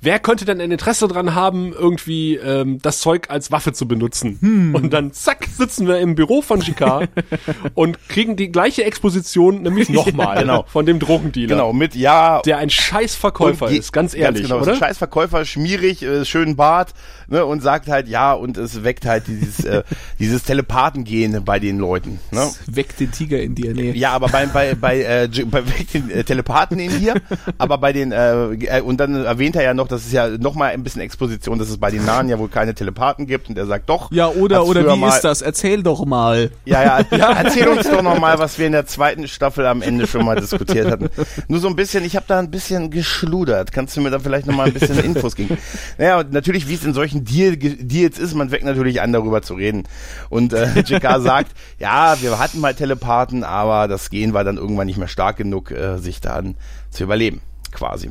wer könnte denn ein Interesse dran haben, irgendwie ähm, das Zeug als Waffe zu benutzen? Und dann zack, sitzen wir im Büro von Jicquard und kriegen die gleiche Exposition, nämlich nochmal genau. von dem Drogendealer. Genau, mit ja. Der ein scheiß Verkäufer und je- ist, ganz ehrlich, genau, ist oder? ein scheiß Verkäufer, schmierig, äh, schönen Bart, ne, und sagt halt ja, und es weckt halt dieses, äh, dieses Telepathengehen bei den Leuten, ne? Weckt den Tiger in dir. Nee. Ja, aber bei bei bei, äh, bei weckt den äh, Telepathen in dir, aber bei den äh, äh, und dann erwähnt er ja noch, das ist ja noch mal ein bisschen Exposition, dass es bei den Nahen ja wohl keine Telepathen gibt und er sagt doch. Ja, oder, oder wie mal- ist das? Erzähl doch mal. Ja, ja, ja, erzähl uns doch noch mal, was wir in der zweiten Staffel am Ende schon mal diskutiert hatten. Nur so ein bisschen, ich habe da ein bisschen geschludert. Kannst du mir da vielleicht noch mal ein bisschen Infos geben? Naja, und natürlich, wie es in solchen Deal, Deals ist, man weckt natürlich an, darüber zu reden. Und äh, JK sagt, ja, wir hatten mal Telepathen, aber das Gen war dann irgendwann nicht mehr stark genug, äh, sich dann zu überleben, quasi.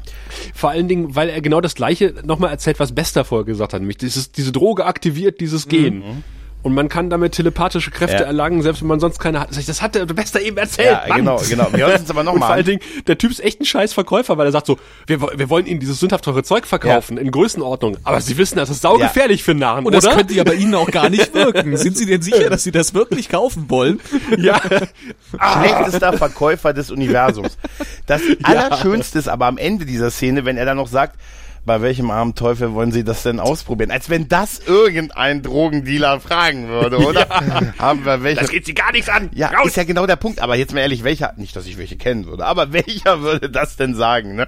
Vor allen Dingen, weil er genau das Gleiche nochmal erzählt, was Bester vorher gesagt hat, nämlich dieses, diese Droge aktiviert dieses Gen. Und man kann damit telepathische Kräfte. Ja. erlangen, selbst wenn man sonst keine hat. Das hat der Bester eben erzählt. Ja, Mann. genau, genau. Wir hören uns aber noch Und mal vor allen. Dingen, der Typ ist echt ein scheiß Verkäufer, weil er sagt so, wir, wir wollen Ihnen dieses sündhaft teure Zeug verkaufen, in Größenordnung. Aber Sie wissen, das ist saugefährlich für Narren, Und das könnte ja bei Ihnen auch gar nicht wirken. Sind Sie denn sicher, dass Sie das wirklich kaufen wollen? ja. schlechtester Verkäufer des Universums. Das Allerschönste ist aber am Ende dieser Szene, wenn er dann noch sagt, bei welchem armen Teufel wollen Sie das denn ausprobieren? Als wenn das irgendein Drogendealer fragen würde, oder? Haben wir welche? Das geht sie gar nichts an. ja, Raus. ist ja genau der Punkt. Aber jetzt mal ehrlich, welcher, nicht, dass ich welche kennen würde, aber welcher würde das denn sagen, ne?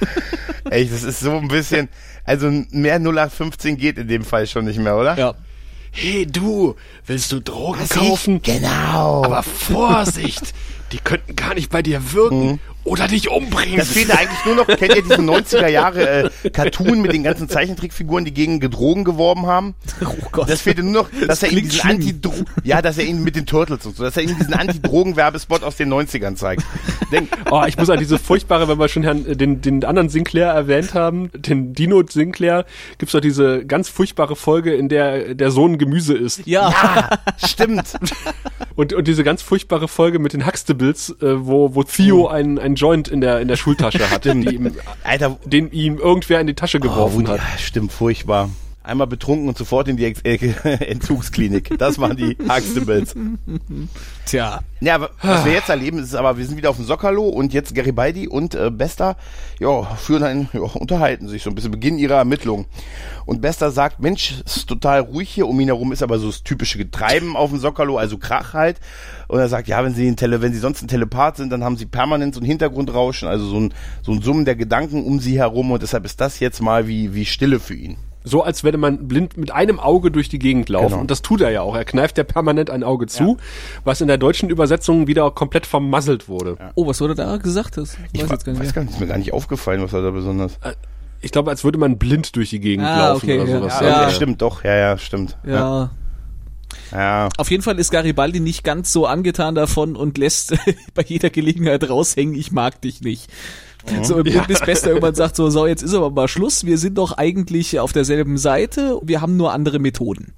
Echt, das ist so ein bisschen, also mehr 0815 geht in dem Fall schon nicht mehr, oder? Ja. Hey du, willst du Drogen Was kaufen? ich? Genau. Aber Vorsicht, die könnten gar nicht bei dir wirken oder dich umbringen. Das fehlt eigentlich nur noch, kennt ihr diesen 90er Jahre äh, Cartoon mit den ganzen Zeichentrickfiguren, die gegen Drogen geworben haben? Oh Gott. Das fehlte nur noch, dass er ihm klingt diesen. Anti ja, dass er ihn mit den Turtles und so, dass er ihm diesen Anti-Drogen-Werbespot aus den 90ern zeigt. Denk, Oh, ich muss an diese furchtbare, wenn wir schon Herrn, äh, den, den anderen Sinclair erwähnt haben, den Dino Sinclair, gibt's doch diese ganz furchtbare Folge, in der der Sohn Gemüse ist. Ja. ah, stimmt. Und, und diese ganz furchtbare Folge mit den Huxtables, äh, wo, wo Theo einen, einen Joint in der, in der Schultasche hat, die ihm, Alter, den ihm irgendwer in die Tasche oh, geworfen hat. ja, stimmt, furchtbar. Einmal betrunken und sofort in die Ex äh, Entzugsklinik. Das waren die Huxtables. Tja. Ja, was wir jetzt erleben, ist aber, wir sind wieder auf dem Sockerlo und jetzt Garibaldi und äh, Bester, ja, führen ein, ja, unterhalten sich so ein bisschen, beginnen ihre Ermittlungen. Und Bester sagt, Mensch, es ist total ruhig hier, um ihn herum ist aber so das typische Getreiben auf dem Sockerlo, also Krach halt. Und er sagt, ja, wenn sie, ein Tele wenn sie sonst ein Telepath sind, dann haben sie permanent so ein Hintergrundrauschen, also so ein, so ein Summen der Gedanken um sie herum und deshalb ist das jetzt mal wie, wie Stille für ihn. So als würde man blind mit einem Auge durch die Gegend laufen. Genau. Und das tut er ja auch. Er kneift ja permanent ein Auge zu, was in der deutschen Übersetzung wieder komplett vermasselt wurde. Oh, was wurde da gesagt? Das Ich weiß wa- jetzt gar nicht weiß gar nicht, ist mir gar nicht aufgefallen, was er da besonders. Ich glaube, als würde man blind durch die Gegend Ah, laufen okay, oder ja. sowas. Ja, Ja. ja, stimmt, doch, ja, ja, stimmt. Ja. ja. Auf jeden Fall ist Garibaldi nicht ganz so angetan davon und lässt bei jeder Gelegenheit raushängen, ich mag dich nicht. So, im bis Bester irgendwann sagt so, so, jetzt ist aber mal Schluss, wir sind doch eigentlich auf derselben Seite, wir haben nur andere Methoden.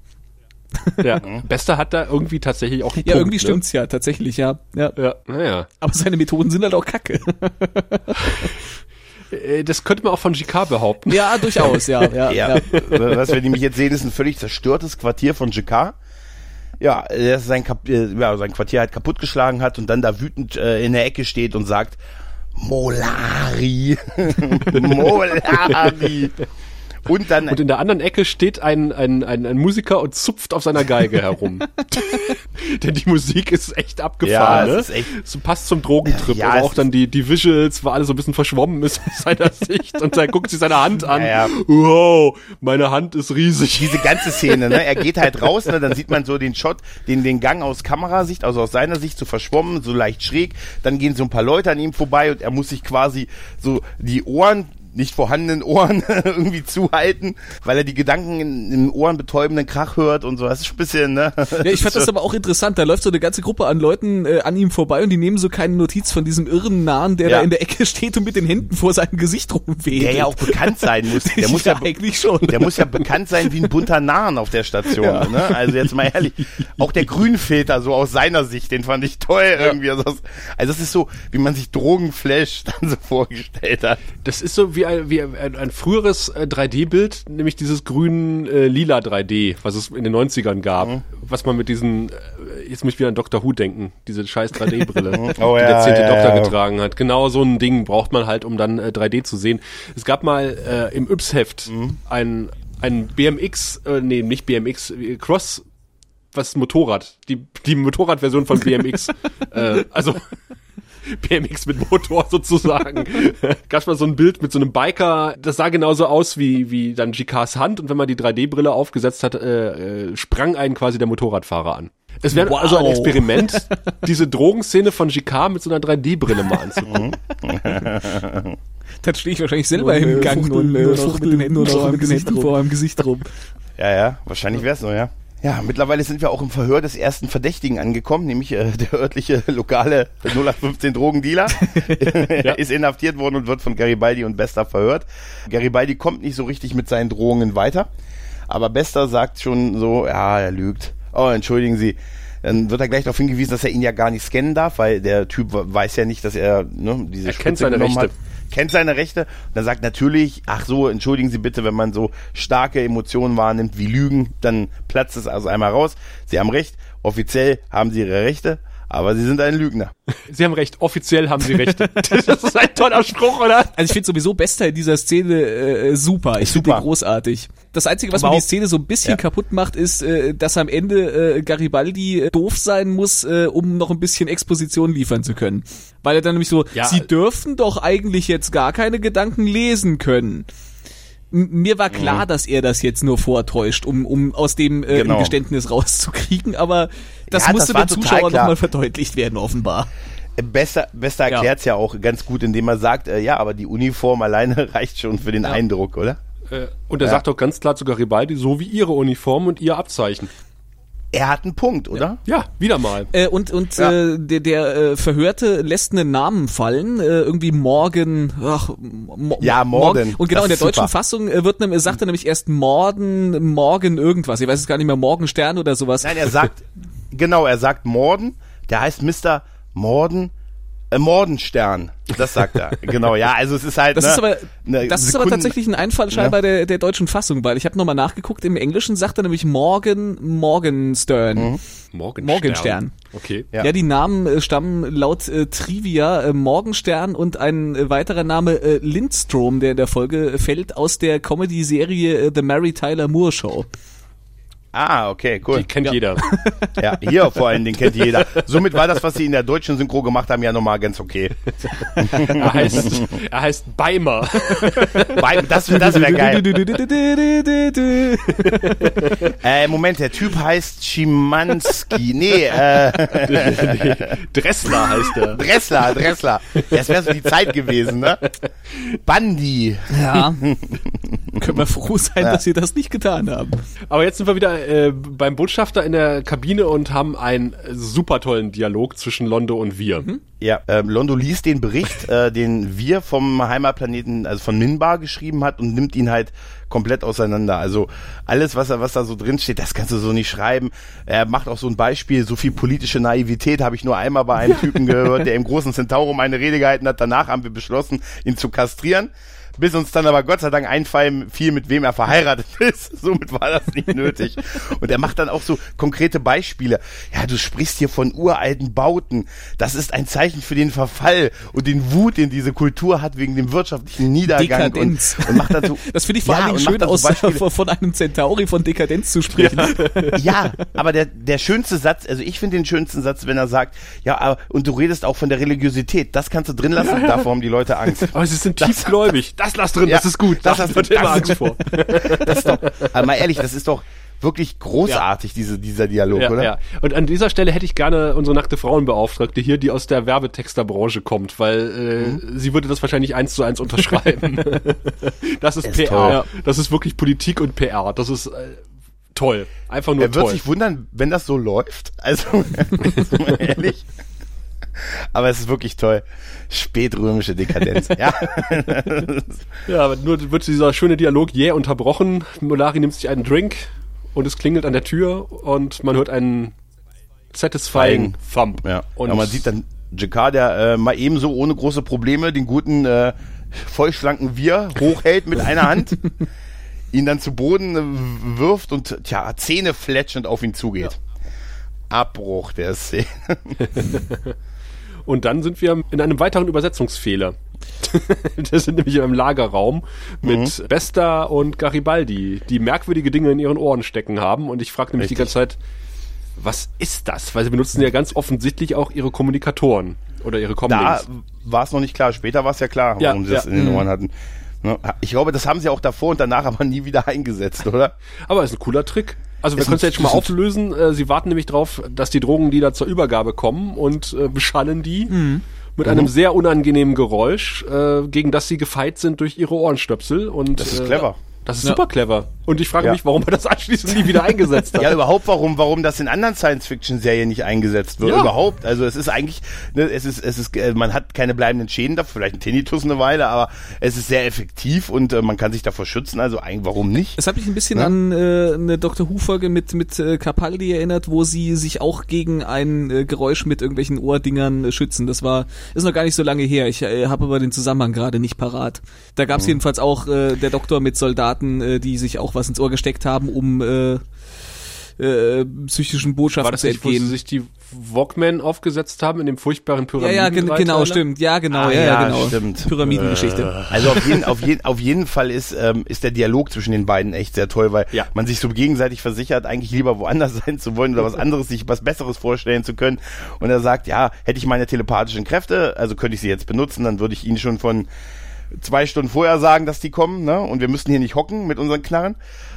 Ja. Bester hat da irgendwie tatsächlich auch einen Ja, Punkt, irgendwie ne? stimmt's ja, tatsächlich, ja. ja. Ja, naja. Aber seine Methoden sind halt auch kacke. Äh, Das könnte man auch von GK behaupten. Ja, durchaus, ja. ja, Ja, ja. was wir nämlich jetzt sehen, ist ein völlig zerstörtes Quartier von Jakar. Ja, der sein, Kap äh, ja, sein Quartier halt kaputtgeschlagen hat und dann da wütend äh, in der Ecke steht und sagt, Molari, Molari. Und dann Und in der anderen Ecke steht ein, ein, ein, ein Musiker und zupft auf seiner Geige herum. Denn die Musik ist echt abgefahren, Ja, ne? es ist echt- So passt zum Drogentrip. Ja, es auch dann die, die Visuals, wo alles so ein bisschen verschwommen ist aus seiner Sicht. Und dann guckt sich seine Hand an. Ja, ja. Wow, meine Hand ist riesig. diese ganze Szene, ne? Er geht halt raus, ne? Dann sieht man so den Shot, den, den Gang aus Kamerasicht, also aus seiner Sicht so verschwommen, so leicht schräg. Dann gehen so ein paar Leute an ihm vorbei und er muss sich quasi so die Ohren nicht vorhandenen Ohren irgendwie zuhalten, weil er die Gedanken in, im ohrenbetäubenden Krach hört und so. Das ist schon ein bisschen, ne? Ja, ich fand das aber auch interessant. Da läuft so eine ganze Gruppe an Leuten äh, an ihm vorbei und die nehmen so keine Notiz von diesem irren Nahen, der Ja. da in der Ecke steht und mit den Händen vor seinem Gesicht rumwedelt. der ja auch bekannt sein muss. Der muss ja, eigentlich schon. der muss ja bekannt sein wie ein bunter Nahn auf der Station. Ne? Also jetzt mal ehrlich, auch der Grünfilter so aus seiner Sicht, den fand ich toll irgendwie. Also, das- also das ist so, wie man sich Drogenflash dann so vorgestellt hat. Das ist so wie ein, wie ein, ein früheres äh, 3D-Bild, nämlich dieses grün-lila 3D, was es in den 90ern gab. Mhm. Was man mit diesen, äh, jetzt muss ich wieder an Dr. Who denken, diese scheiß 3D-Brille, Oh die ja, der zehnte ja, Doktor ja. getragen hat. Genau so ein Ding braucht man halt, um dann äh, 3D zu sehen. Es gab mal äh, im Yps-Heft Mhm. ein, ein BMX, äh, nee, nicht BMX, äh, Cross, was Motorrad, die, die Motorradversion von BMX. äh, also BMX mit Motor sozusagen. Gab mal so ein Bild mit so einem Biker, das sah genauso aus wie, wie dann GKs Hand und wenn man die 3D-Brille aufgesetzt hat, äh, äh, sprang einen quasi der Motorradfahrer an. Es wäre Wow. also ein Experiment, diese Drogenszene von GK mit so einer 3D-Brille mal anzugucken. Dann stehe ich wahrscheinlich selber im Gang und äh, nur noch mit den Händen mit dem den Händen vor meinem Gesicht rum. Ja, ja, wahrscheinlich wär's so, ja. Ja, mittlerweile sind wir auch im Verhör des ersten Verdächtigen angekommen, nämlich äh, der örtliche lokale 0815 Drogendealer. er ist inhaftiert worden und wird von Garibaldi und Bester verhört. Garibaldi kommt nicht so richtig mit seinen Drohungen weiter, aber Bester sagt schon so, ja, er lügt. Oh, entschuldigen Sie. Dann wird er gleich darauf hingewiesen, dass er ihn ja gar nicht scannen darf, weil der Typ weiß ja nicht, dass er ne, diese Er Spritze kennt seine genommen Rechte. hat kennt seine Rechte. Und dann sagt natürlich, ach so, entschuldigen Sie bitte, wenn man so starke Emotionen wahrnimmt wie Lügen, dann platzt es also einmal raus. Sie haben recht, offiziell haben Sie Ihre Rechte, aber Sie sind ein Lügner. Sie haben recht, offiziell haben Sie recht. Das ist ein toller Spruch, oder? Also ich finde sowieso Bester in dieser Szene äh, super. Ich finde großartig. Das Einzige, was Aber mir die Szene so ein bisschen Ja. kaputt macht, ist, äh, dass am Ende äh, Garibaldi äh, doof sein muss, äh, um noch ein bisschen Exposition liefern zu können. Weil er dann nämlich so, Ja. sie dürfen doch eigentlich jetzt gar keine Gedanken lesen können. Mir war klar, dass er das jetzt nur vortäuscht, um, um aus dem äh, Genau. Geständnis rauszukriegen, aber das Ja, musste das war dem total Zuschauer klar. nochmal verdeutlicht werden, offenbar. Äh, Besser, Bester Ja. erklärt's ja. auch ganz gut, indem er sagt, äh, ja, aber die Uniform alleine reicht schon für den Ja. Eindruck, oder? Äh, Und er Ja. sagt auch ganz klar zu Garibaldi, so wie Ihre Uniform und Ihr Abzeichen. Er hat einen Punkt, oder? Ja, wieder mal. Äh, und und Ja. äh, der, der äh, Verhörte lässt einen Namen fallen, äh, irgendwie Morgen. Ach, mo Ja, Morden. Und genau Das in der deutschen super. Fassung äh, wird nämlich, sagt er nämlich erst Morden, Morgen irgendwas. Ich weiß es gar nicht mehr, Morgenstern oder sowas. Nein, er sagt, genau, er sagt Morden, der heißt Mr. Morden, äh, Mordenstern. Das sagt er. genau, ja, also es ist halt. Das ne, ist aber, ne, das ist aber Sekunden- tatsächlich ein Einfall scheinbar der, der deutschen Fassung, weil ich habe nochmal nachgeguckt, im Englischen sagt er nämlich Morgen, Morgenstern. Morgenstern. Morgenstern. Okay. Ja. Ja. die Namen äh, stammen laut äh, Trivia äh, Morgenstern und ein äh, weiterer Name äh, Lindstrom, der in der Folge fällt, aus der Comedy-Serie äh, The Mary Tyler Moore Show. Ah, okay, cool. Die kennt jeder. Ja, hier vor allen Dingen kennt jeder. Somit war das, was sie in der deutschen Synchro gemacht haben, ja nochmal ganz okay. Er heißt, er heißt Beimer. Bei- Das, das wäre geil. Äh, Moment, der Typ heißt Schimanski. Nee, äh, Dressler heißt er. Dressler, Dressler. Das wäre so die Zeit gewesen, ne? Bandi. Ja. Können wir froh sein, dass sie das nicht getan haben. Aber jetzt sind wir wieder äh, beim Botschafter in der Kabine und haben einen super tollen Dialog zwischen Londo und wir. Ja, ähm, Londo liest den Bericht, äh, den wir vom Heimatplaneten, also von Minbar geschrieben hat und nimmt ihn halt komplett auseinander. Also alles, was, er, was da so drin steht, das kannst du so nicht schreiben. Er macht auch so ein Beispiel, so viel politische Naivität habe ich nur einmal bei einem Typen gehört, der im großen Centaurum eine Rede gehalten hat. Danach haben wir beschlossen, ihn zu kastrieren. Bis uns dann aber Gott sei Dank einfallen fiel, mit wem er verheiratet ist. Somit war das nicht nötig. Und er macht dann auch so konkrete Beispiele. Ja, du sprichst hier von uralten Bauten. Das ist ein Zeichen für den Verfall und den Wut, den diese Kultur hat wegen dem wirtschaftlichen Niedergang. Dekadenz. Und, und macht so, Das finde ich vor Ja, allen Dingen und schön aus, Beispiele. von einem Centauri von Dekadenz zu sprechen. ja, aber der, der schönste Satz, also ich finde den schönsten Satz, wenn er sagt, ja, aber, und du redest auch von der Religiosität, das kannst du drin lassen, davor haben die Leute Angst. Aber sie sind tiefgläubig. Das lass drin, Ja, das ist gut. das Das, hast hat du- immer das Angst ist- vor. Das ist doch, aber mal ehrlich, das ist doch wirklich großartig, diese, dieser Dialog, Ja, oder? ja. Und an dieser Stelle hätte ich gerne unsere nackte Frauenbeauftragte hier, die aus der Werbetexterbranche kommt, weil äh, sie würde das wahrscheinlich eins zu eins unterschreiben. das ist, Ist PR. toll. Ja. Das ist wirklich Politik und PR. Das ist äh, toll. Einfach nur Er wird toll. sich wundern, wenn das so läuft. Also, mal ehrlich. Aber es ist wirklich toll. Spätrömische Dekadenz. Ja. Ja, aber nur wird dieser schöne Dialog jäh unterbrochen. Molari nimmt sich einen Drink und es klingelt an der Tür und man hört einen satisfying Thump. Ja. Und Und man sieht dann Jakar, der äh, mal ebenso ohne große Probleme den guten äh, vollschlanken Wir hochhält mit einer Hand, ihn dann zu Boden äh, wirft und tja, Zähne fletschend auf ihn zugeht. Abbruch der Szene. Und dann sind wir in einem weiteren Übersetzungsfehler. das sind nämlich einem Lagerraum mit Mhm. Besta und Garibaldi, die merkwürdige Dinge in ihren Ohren stecken haben. Und ich frage nämlich die Richtig. ganze Zeit, was ist das? Weil sie benutzen ja ganz offensichtlich auch ihre Kommunikatoren oder ihre Da Comlinks. war es noch nicht klar. Später war es ja klar, Ja, warum sie das ja. in den Ohren hatten. Ne? Ich glaube, das haben sie auch davor und danach aber nie wieder eingesetzt, oder? Aber ist ein cooler Trick. Also wir können es jetzt schon mal auflösen. Äh, sie warten nämlich drauf, dass die Drogendealer zur Übergabe kommen und äh, beschallen die Mhm. mit einem sehr unangenehmen Geräusch, äh, gegen das sie gefeit sind durch ihre Ohrenstöpsel. Und, Das ist äh, clever. Das ist super clever. Und ich frage Ja. mich, warum man das anschließend nie wieder eingesetzt hat. Ja, überhaupt warum, warum das in anderen Science-Fiction-Serien nicht eingesetzt wird. Ja. Überhaupt. Also es ist eigentlich, ne, es ist, es ist, äh, man hat keine bleibenden Schäden dafür, vielleicht ein Tinnitus eine Weile, aber es ist sehr effektiv und äh, man kann sich davor schützen. Also eigentlich, warum nicht? Es hat mich ein bisschen Ja. an äh, eine Dr. Who-Folge mit, mit äh, Capaldi erinnert, wo sie sich auch gegen ein äh, Geräusch mit irgendwelchen Ohrdingern äh, schützen. Das war, ist noch gar nicht so lange her. Ich äh, habe aber den Zusammenhang gerade nicht parat. Da gab es Mhm. jedenfalls auch äh, der Doktor mit Soldaten, äh, die sich auch was ins Ohr gesteckt haben, um äh, äh, psychischen Botschaften War das zu nicht, wo sie entgehen. sich die Walkman aufgesetzt haben in dem furchtbaren Ja, Pyramiden? ja, gen genau, stimmt. Ja, genau, Ah, ja, ja, ja, genau. stimmt. Pyramidengeschichte. Also auf jeden, auf jeden, auf jeden Fall ist, ähm, ist der Dialog zwischen den beiden echt sehr toll, weil Ja. man sich so gegenseitig versichert, eigentlich lieber woanders sein zu wollen oder was anderes, sich was Besseres vorstellen zu können. Und er sagt, ja, hätte ich meine telepathischen Kräfte, also könnte ich sie jetzt benutzen, dann würde ich ihnen schon von zwei Stunden vorher sagen, dass die kommen, ne? Und wir müssen hier nicht hocken mit unseren Knarren.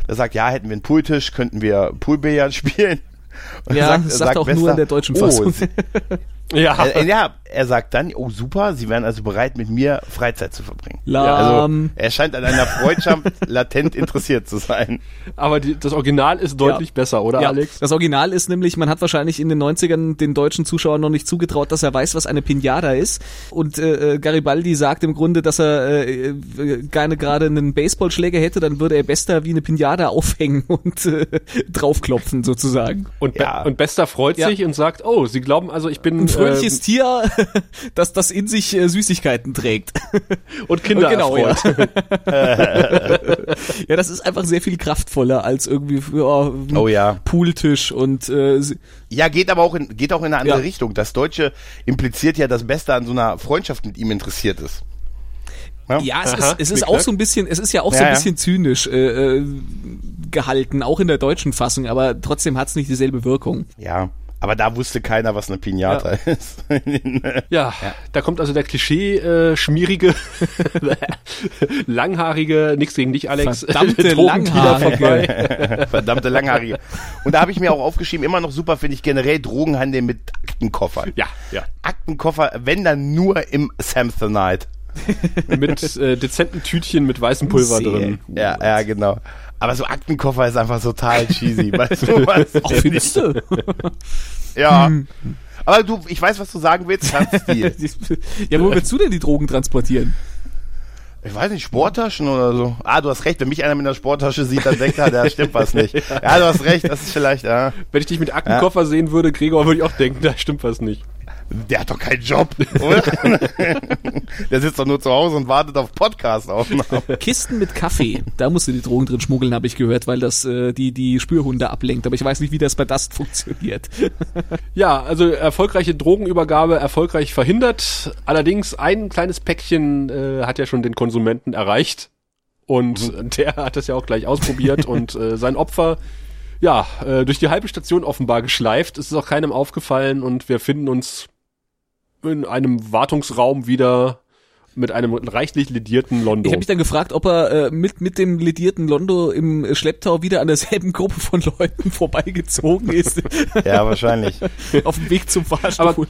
Er sagt, ja, hätten wir einen Pooltisch, könnten wir Poolbillard spielen. Und Ja, er das sagt auch nur Bester, in der deutschen oh, Fassung. sie- Ja. äh, ja, er sagt dann, oh super, Sie wären also bereit, mit mir Freizeit zu verbringen. Lahm. Also er scheint an einer Freundschaft latent interessiert zu sein. Aber die, das Original ist deutlich besser, oder Ja, Alex? das Original ist nämlich, man hat wahrscheinlich in den 90ern den deutschen Zuschauern noch nicht zugetraut, dass er weiß, was eine Pinata ist. Und äh, äh, Garibaldi sagt im Grunde, dass er äh, äh, gerne gerade einen Baseballschläger hätte, dann würde er Bester wie eine Pinata aufhängen und äh, draufklopfen sozusagen. Und, Be Ja. und Bester freut Ja. sich und sagt, oh, Sie glauben also, ich bin Ein fröhliches ähm, Tier, das das in sich äh, Süßigkeiten trägt. und Kinder Genau, ja. ja, das ist einfach sehr viel kraftvoller als irgendwie ja, ein Oh ja. Pooltisch und äh, Ja, geht aber auch in, geht auch in eine andere Ja. Richtung. Das Deutsche impliziert ja, dass Bester an so einer Freundschaft mit ihm interessiert ist. Ja, es Aha, ist, es ist auch so ein bisschen, es ist ja auch so Ja, ein ja. bisschen zynisch äh, äh, gehalten, auch in der deutschen Fassung, aber trotzdem hat es nicht dieselbe Wirkung. Ja. Aber da wusste keiner, was eine Pinata ist. Ja, da kommt also der Klischee äh, schmierige, langhaarige, nichts gegen dich, Alex, Verdammte Langhaarige. vorbei. Verdammte Langhaarige. Und da habe ich mir auch aufgeschrieben, immer noch super finde ich generell Drogenhandel mit Aktenkoffern. Ja, ja. Aktenkoffer, wenn dann nur im Samsonite. Mit äh, dezenten Tütchen mit weißem Pulver Sehr drin. Ja, ja, genau. Aber so Aktenkoffer ist einfach total cheesy. weißt du was? Auch findest du? Ja. Aber du, ich weiß, was du sagen willst. Ja, wo willst du denn die Drogen transportieren? Ich weiß nicht, Sporttaschen oder so. Ah, du hast recht. Wenn mich einer mit einer Sporttasche sieht, dann denkt er, da stimmt was nicht. Ja, du hast recht. Das ist vielleicht, ja. Wenn ich dich mit Aktenkoffer sehen würde, Gregor, würde ich auch denken, da stimmt was nicht. Der hat doch keinen Job, oder? der sitzt doch nur zu Hause und wartet auf Podcast-Aufnahmen. Kisten mit Kaffee, da musst du die Drogen drin schmuggeln, habe ich gehört, weil das äh, die, die Spürhunde ablenkt. Aber ich weiß nicht, wie das bei Dust funktioniert. Ja, also erfolgreiche Drogenübergabe erfolgreich verhindert. Allerdings ein kleines Päckchen äh, hat ja schon den Konsumenten erreicht. Und Mhm. der hat das ja auch gleich ausprobiert und äh, sein Opfer ja, äh, durch die halbe Station offenbar geschleift. Es ist auch keinem aufgefallen und wir finden uns in einem Wartungsraum wieder mit einem reichlich ledierten Londo. Ich habe mich dann gefragt, ob er äh, mit, mit dem ledierten Londo im Schlepptau wieder an derselben Gruppe von Leuten vorbeigezogen ist, Ja, wahrscheinlich. auf dem Weg zum Fahrstuhl.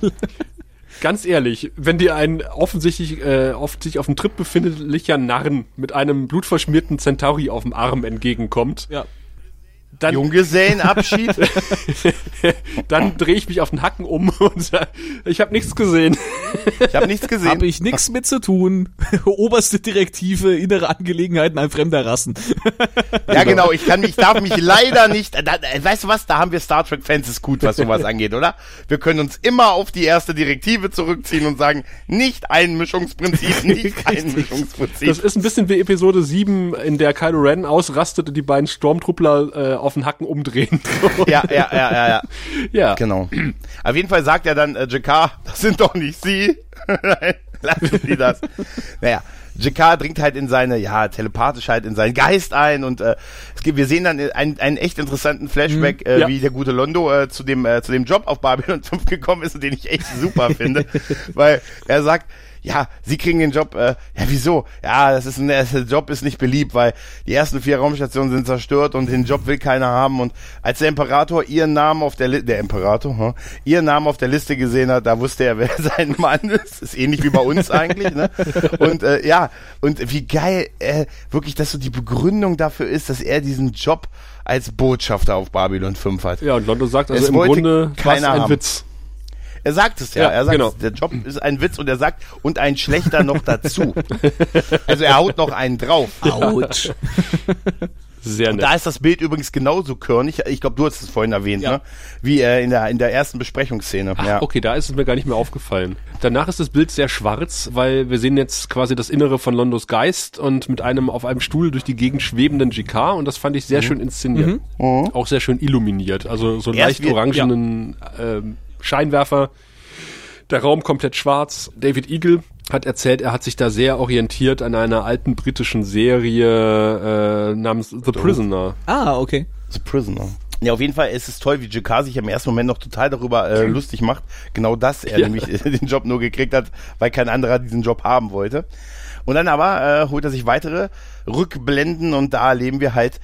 Ganz ehrlich, wenn dir ein offensichtlich äh, oft sich auf dem Trip befindlicher Narren mit einem blutverschmierten Centauri auf dem Arm entgegenkommt, ja. Dann, Junggesellenabschied? dann drehe ich mich auf den Hacken um und sage, ich habe nichts gesehen. Ich habe nichts gesehen. Habe ich nichts mit zu tun. Oberste Direktive, innere Angelegenheiten ein fremder Rassen. Ja, genau. Ich kann mich, darf mich leider nicht. Da, weißt du was? Da haben wir Star Trek Fans ist gut, was sowas angeht, oder? Wir können uns immer auf die erste Direktive zurückziehen und sagen, nicht Einmischungsprinzip, nicht Einmischungsprinzip. Das ist ein bisschen wie Episode 7, in der Kylo Ren ausrastet und die beiden Stormtruppler äh, auf den Hacken umdrehen. ja, ja, ja, ja, ja. ja. Genau. Auf jeden Fall sagt er dann, äh, Jakar, das sind doch nicht Sie. Nein, Lassen Sie das. Naja, Jakar dringt halt in seine, ja, telepathisch halt in seinen Geist ein und äh, es gibt, wir sehen dann einen, einen echt interessanten Flashback, äh, ja. wie der gute Londo äh, zu dem äh, zu dem Job auf Babylon 5 gekommen ist und den ich echt super finde, weil er sagt, ja, sie kriegen den Job, äh, ja, wieso? Ja, das ist ein, der Job ist nicht beliebt, weil die ersten vier Raumstationen sind zerstört und den Job will keiner haben. Und als der Imperator ihren Namen auf der Liste, der Imperator, hm, ihren Namen auf der Liste gesehen hat, da wusste er, wer sein Mann ist. Ist ähnlich wie bei uns eigentlich, ne? Und äh, ja, und wie geil, äh, wirklich, dass so die Begründung dafür ist, dass er diesen Job als Botschafter auf Babylon 5 hat. Ja, und Londo sagt also Es im Grunde keiner ein haben. Witz. Er sagt es ja, Ja, er sagt, genau. der Job ist ein Witz und er sagt, und ein schlechter noch dazu. Also er haut noch einen drauf. Autsch. Sehr nett. Da ist das Bild übrigens genauso körnig, ich glaube, du hast es vorhin erwähnt, Ja. ne? wie äh, in, der, in der ersten Besprechungsszene. Ach, ja. okay, da ist es mir gar nicht mehr aufgefallen. Danach ist das Bild sehr schwarz, weil wir sehen jetzt quasi das Innere von Londos Geist und mit einem auf einem Stuhl durch die Gegend schwebenden GK und das fand ich sehr schön inszeniert. Auch sehr schön illuminiert, also so Mhm. Erst leicht orangenen ähm, Scheinwerfer. Der Raum komplett schwarz. David Eagle hat erzählt, er hat sich da sehr orientiert an einer alten britischen Serie äh, namens The Prisoner. Ah, okay. The Prisoner. Ja, auf jeden Fall ist es toll, wie Jakar sich im ersten Moment noch total darüber äh, lustig macht. Genau das, er Ja. nämlich äh, den Job nur gekriegt hat, weil kein anderer diesen Job haben wollte. Und dann aber äh, holt er sich weitere Rückblenden und da erleben wir halt,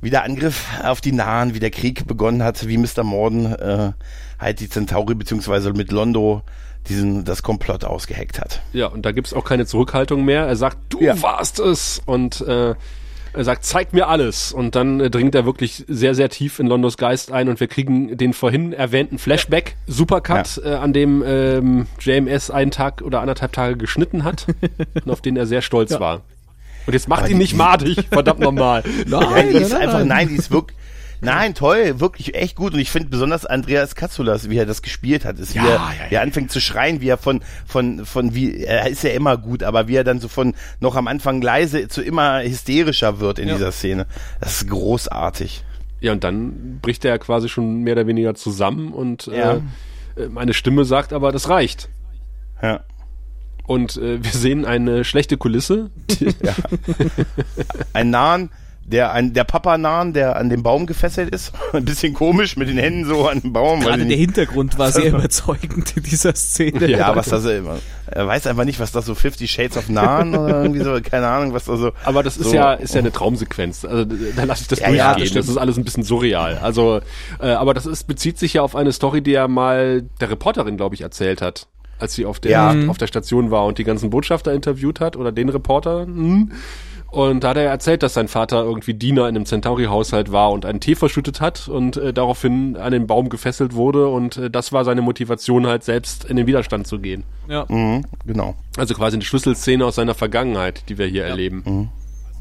wie der Angriff auf die Nahen, wie der Krieg begonnen hat, wie Mr. Morden äh, halt die Centauri beziehungsweise mit Londo diesen das Komplott ausgeheckt hat. Ja, und da gibt's auch keine Zurückhaltung mehr. Er sagt, du Ja. warst es. Und äh, er sagt, zeig mir alles. Und dann äh, dringt er wirklich sehr, sehr tief in Londos Geist ein und wir kriegen den vorhin erwähnten Flashback, Supercut, äh, an dem ähm, JMS einen Tag oder anderthalb Tage geschnitten hat und auf den er sehr stolz war. Und jetzt macht Aber ihn nicht madig, verdammt nochmal. Nein, die ist einfach, nein, die ist wirklich, nein, toll, wirklich echt gut. Und ich finde besonders Andreas Katsulas, wie er das gespielt hat, ist, Ja, wie, er, ja, wie er ja. anfängt zu schreien, wie er von, von, von, wie, er ist ja immer gut, aber wie er dann so von noch am Anfang leise zu immer hysterischer wird in Ja. dieser Szene. Das ist großartig. Ja, und dann bricht er quasi schon mehr oder weniger zusammen und Ja. äh, äh, meine Stimme sagt aber, das reicht. Ja. Und äh, wir sehen eine schlechte Kulisse. Ein Nahen, der, ein, der Papa-Nahen, der an dem Baum gefesselt ist. Ein bisschen komisch mit den Händen so an dem Baum. weil Gerade der Hintergrund war sehr überzeugend in dieser Szene. ja, was da so, er weiß einfach nicht, was da so Fifty Shades of Nahen oder irgendwie so, keine Ahnung, was da so. Aber das ist so, ja ist ja eine Traumsequenz. Also da lasse ich das Ja, ja, durchgehen. das das, ist alles ein bisschen surreal. Also, äh, aber das ist bezieht sich ja auf eine Story, die er mal der Reporterin, glaube ich, erzählt hat, als sie auf der Ja. auf der Station war und die ganzen Botschafter interviewt hat oder den Reporter. Hm. Und da hat er erzählt, dass sein Vater irgendwie Diener in einem Centauri-Haushalt war und einen Tee verschüttet hat und äh, daraufhin an den Baum gefesselt wurde und äh, das war seine Motivation halt selbst in den Widerstand zu gehen. Ja. Mhm, genau. Also quasi eine Schlüsselszene aus seiner Vergangenheit, die wir hier erleben.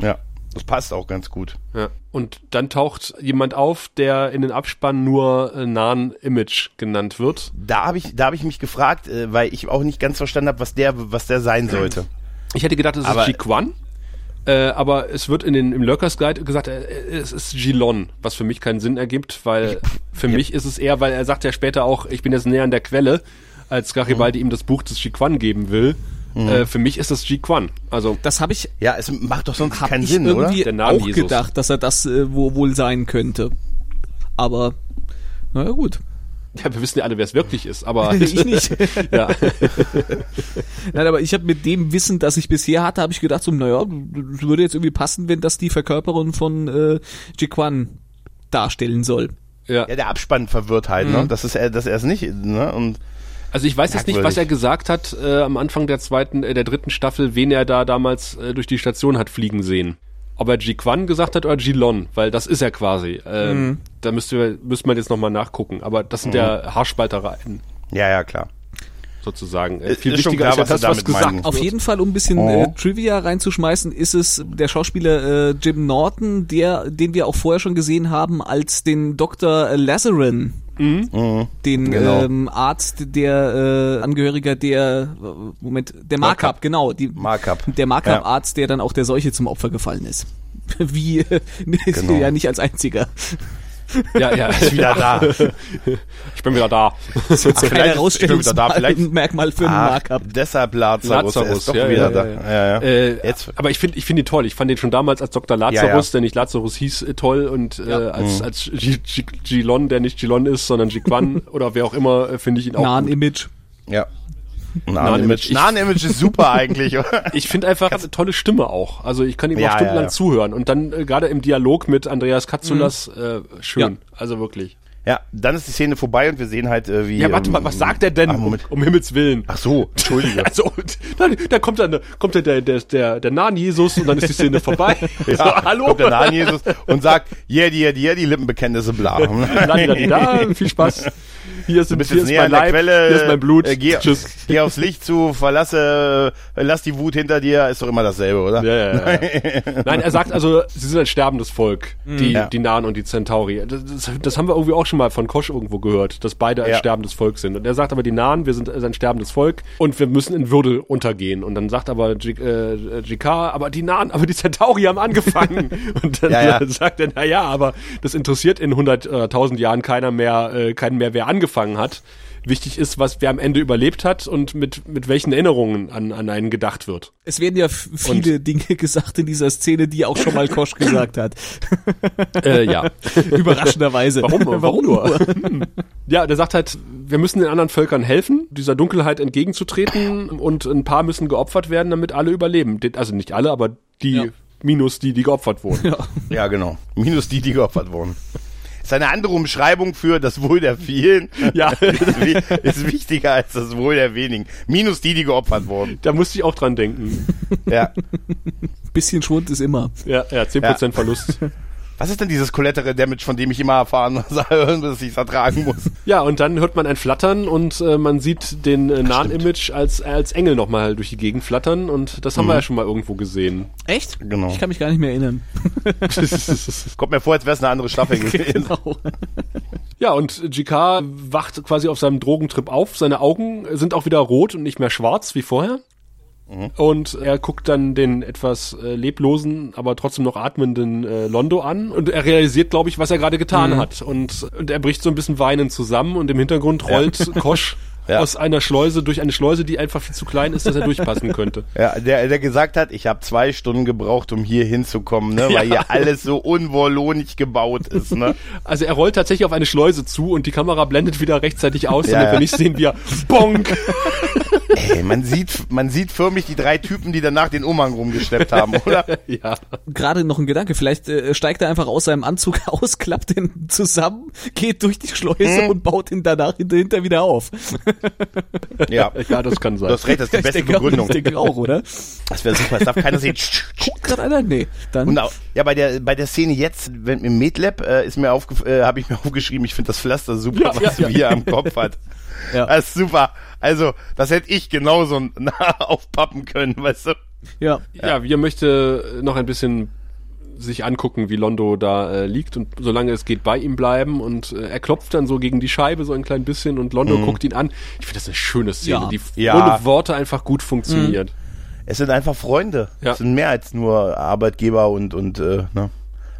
Ja. Das passt auch ganz gut. Ja. Und dann taucht jemand auf, der in den Abspann nur äh, Nahen Image genannt wird. Da habe ich, da habe ich mich gefragt, äh, weil ich auch nicht ganz verstanden habe, was der, was der sein sollte. Ich hätte gedacht, es Aber- ist Jiquan. Äh, aber es wird in den, im Lurkers Guide gesagt, äh, es ist Gilon, was für mich keinen Sinn ergibt, weil für mich ist es eher, weil er sagt ja später auch, ich bin jetzt näher an der Quelle, als Garibaldi ihm das Buch des Jiquan geben will. Äh, für mich ist das Jiquan. Also Das habe ich, Ja, es macht doch sonst keinen ich Sinn, oder? Der Name auch Jesus. gedacht, dass er das äh, wo, wohl sein könnte. Aber, naja gut. ja, wir wissen ja alle, wer es wirklich ist, aber Ich nicht. ja. Nein, aber ich habe mit dem Wissen, das ich bisher hatte, habe ich gedacht, so, naja, das würde jetzt irgendwie passen, wenn das die Verkörperung von äh, Jiquan darstellen soll. ja. Ja, der Abspann verwirrt halt, ne? Das ist er, dass er es nicht, ne? Und Also ich weiß jetzt nicht, was er gesagt hat äh, am Anfang der zweiten, äh, der dritten Staffel, wen er da damals äh, durch die Station hat fliegen sehen. Ob er Jiquan gesagt hat oder Jilon, weil das ist er quasi. Ähm, Da müsste, müsste man jetzt nochmal nachgucken. Aber das sind ja Haarspaltereien ja, ja, klar. sozusagen. Äh, Ist- ist schon klar, ja was sie damit meinen. Auf jeden Fall, um ein bisschen Oh. äh, Trivia reinzuschmeißen, ist es der Schauspieler äh, Jim Norton, der, den wir auch vorher schon gesehen haben, als den Dr. Lazarin. Mhm. Den Genau. ähm, Arzt, der äh, Angehöriger der äh, Moment, der Markup, Markup. genau, die, Markup. der Markup-Arzt, der dann auch der Seuche zum Opfer gefallen ist. Wie äh, Genau. ja nicht als einziger. Ja, ja. Ist wieder da. Ich bin wieder da. Das ist vielleicht- Herausstellungsmerkmal für einen Ach, Markup. deshalb Lazarus, Lazarus, ist doch ja, wieder ja, da. ja, Ja, ja. Äh, Jetzt- aber ich finde ich finde ihn toll. Ich fand ihn schon damals als Dr. Lazarus, Ja, ja. der nicht Lazarus hieß, äh, toll und äh, als, Mhm. als G- G- Gilon, der nicht Gilon ist, sondern Jiquan oder wer auch immer, äh, finde ich ihn auch Nahen. Image. Ja. Nahen-Image. Nahen-Image ist super eigentlich, oder? Ich finde einfach eine tolle Stimme auch. Also ich kann ihm Ja, auch stundenlang ja, ja. zuhören. Und dann äh, gerade im Dialog mit Andreas Katsulas, Mhm. äh, schön. Also wirklich. Ja, dann ist die Szene vorbei und wir sehen halt, äh, wie... Ja, warte ähm, mal, was sagt er denn? Moment. Um, um Himmels Willen. Ach so, Entschuldige. Also, dann, dann kommt dann, kommt dann der, der, der, der nahen Jesus und dann ist die Szene vorbei. so, hallo? Kommt der Nahen Jesus und sagt, Jedi, Jedi, Jedi, Lippenbekenntnisse, bla. Ladi, da, viel Spaß. Hier ist, Du bist hier jetzt ist mein Leib, Quelle. hier ist mein Blut. Äh, geh, Tschüss. geh aufs Licht zu, verlasse, lass die Wut hinter dir, ist doch immer dasselbe, oder? Ja, ja, ja. Nein, er sagt also, sie sind ein sterbendes Volk, die, Ja. die Nahen und die Centauri. Das, das, das haben wir irgendwie auch schon mal von Kosch irgendwo gehört, dass beide ein Ja. sterbendes Volk sind. Und er sagt aber, die Nahen, wir sind ein sterbendes Volk und wir müssen in Würde untergehen. Und dann sagt aber J- äh, aber die Nahen, aber die Centauri haben angefangen. und dann Ja, ja. sagt er, na ja, aber das interessiert in 100, äh, 1000 Jahren keiner mehr, äh, keinen mehr, wer angefangen hat. Wichtig ist, was wer am Ende überlebt hat und mit, mit welchen Erinnerungen an, an einen gedacht wird. Es werden ja viele Dinge gesagt in dieser Szene, die auch schon mal Kosch gesagt hat. Äh, ja. Überraschenderweise. Warum, warum nur? ja, der sagt halt, wir müssen den anderen Völkern helfen, dieser Dunkelheit entgegenzutreten und ein paar müssen geopfert werden, damit alle überleben. Also nicht alle, aber die Ja. minus die, die geopfert wurden. Ja. Ja, genau. Minus die, die geopfert wurden. Ist eine andere Umschreibung für das Wohl der vielen. Ja. ist, ist wichtiger als das Wohl der wenigen. Minus die, die geopfert wurden. Da musste ich auch dran denken. Ja. Bisschen Schwund ist immer. Ja, ja 10% Verlust. Was ist denn dieses Collateral Damage, von dem ich immer erfahren muss, dass ich es ertragen muss? Ja, und dann hört man ein Flattern und äh, man sieht den äh, nahen Image als, als Engel nochmal durch die Gegend flattern und das haben wir ja schon mal irgendwo gesehen. Echt? Genau. Ich kann mich gar nicht mehr erinnern. Kommt mir vor, als wäre es eine andere Staffel gewesen. Genau. Ja, und GK wacht quasi auf seinem Drogentrip auf. Seine Augen sind auch wieder rot und nicht mehr schwarz wie vorher. Und er guckt dann den etwas äh, leblosen, aber trotzdem noch atmenden äh, Londo an. Und er realisiert, glaube ich, was er gerade getan hat. Und, und er bricht so ein bisschen weinend zusammen. Und im Hintergrund rollt Kosch Ja. aus einer Schleuse durch eine Schleuse, die einfach viel zu klein ist, dass er durchpassen könnte. Ja, der, der gesagt hat, ich habe zwei Stunden gebraucht, um hier hinzukommen, ne, weil hier alles so unwohlonig gebaut ist, ne? Also er rollt tatsächlich auf eine Schleuse zu und die Kamera blendet wieder rechtzeitig aus, Ja, damit ja. wir nicht sehen, wie er bonk Ey, man sieht, man sieht förmlich die drei Typen, die danach den Umhang rumgeschleppt haben, oder? ja. Gerade noch ein Gedanke, vielleicht äh, steigt er einfach aus seinem Anzug aus, klappt den zusammen, geht durch die Schleuse Hm. und baut ihn danach hinterher wieder auf. Ja. Ja, das kann sein. Du hast recht, das ist die Ich beste denke auch, Begründung. Ich denke auch, oder? Das wäre super, das darf keiner sehen. Guckt gerade einer? Nee. Dann Und auch, ja, bei der bei der Szene jetzt, wenn im Medlab äh, ist mir aufgef äh, habe ich mir aufgeschrieben, ich finde das Pflaster super, Ja, was ja, du hier am Kopf hat. Ja. Das ist super. Also, das hätte ich genauso nah aufpappen können, weißt du? ja. Ja, wir möchte noch ein bisschen sich angucken, wie Londo da äh, liegt und solange es geht bei ihm bleiben und äh, er klopft dann so gegen die Scheibe so ein klein bisschen und Londo guckt ihn an. Ich finde das eine schöne Szene, Ja. die Ja. ohne Worte einfach gut funktioniert. Es sind einfach Freunde. Ja. Es sind mehr als nur Arbeitgeber und, und äh, ne?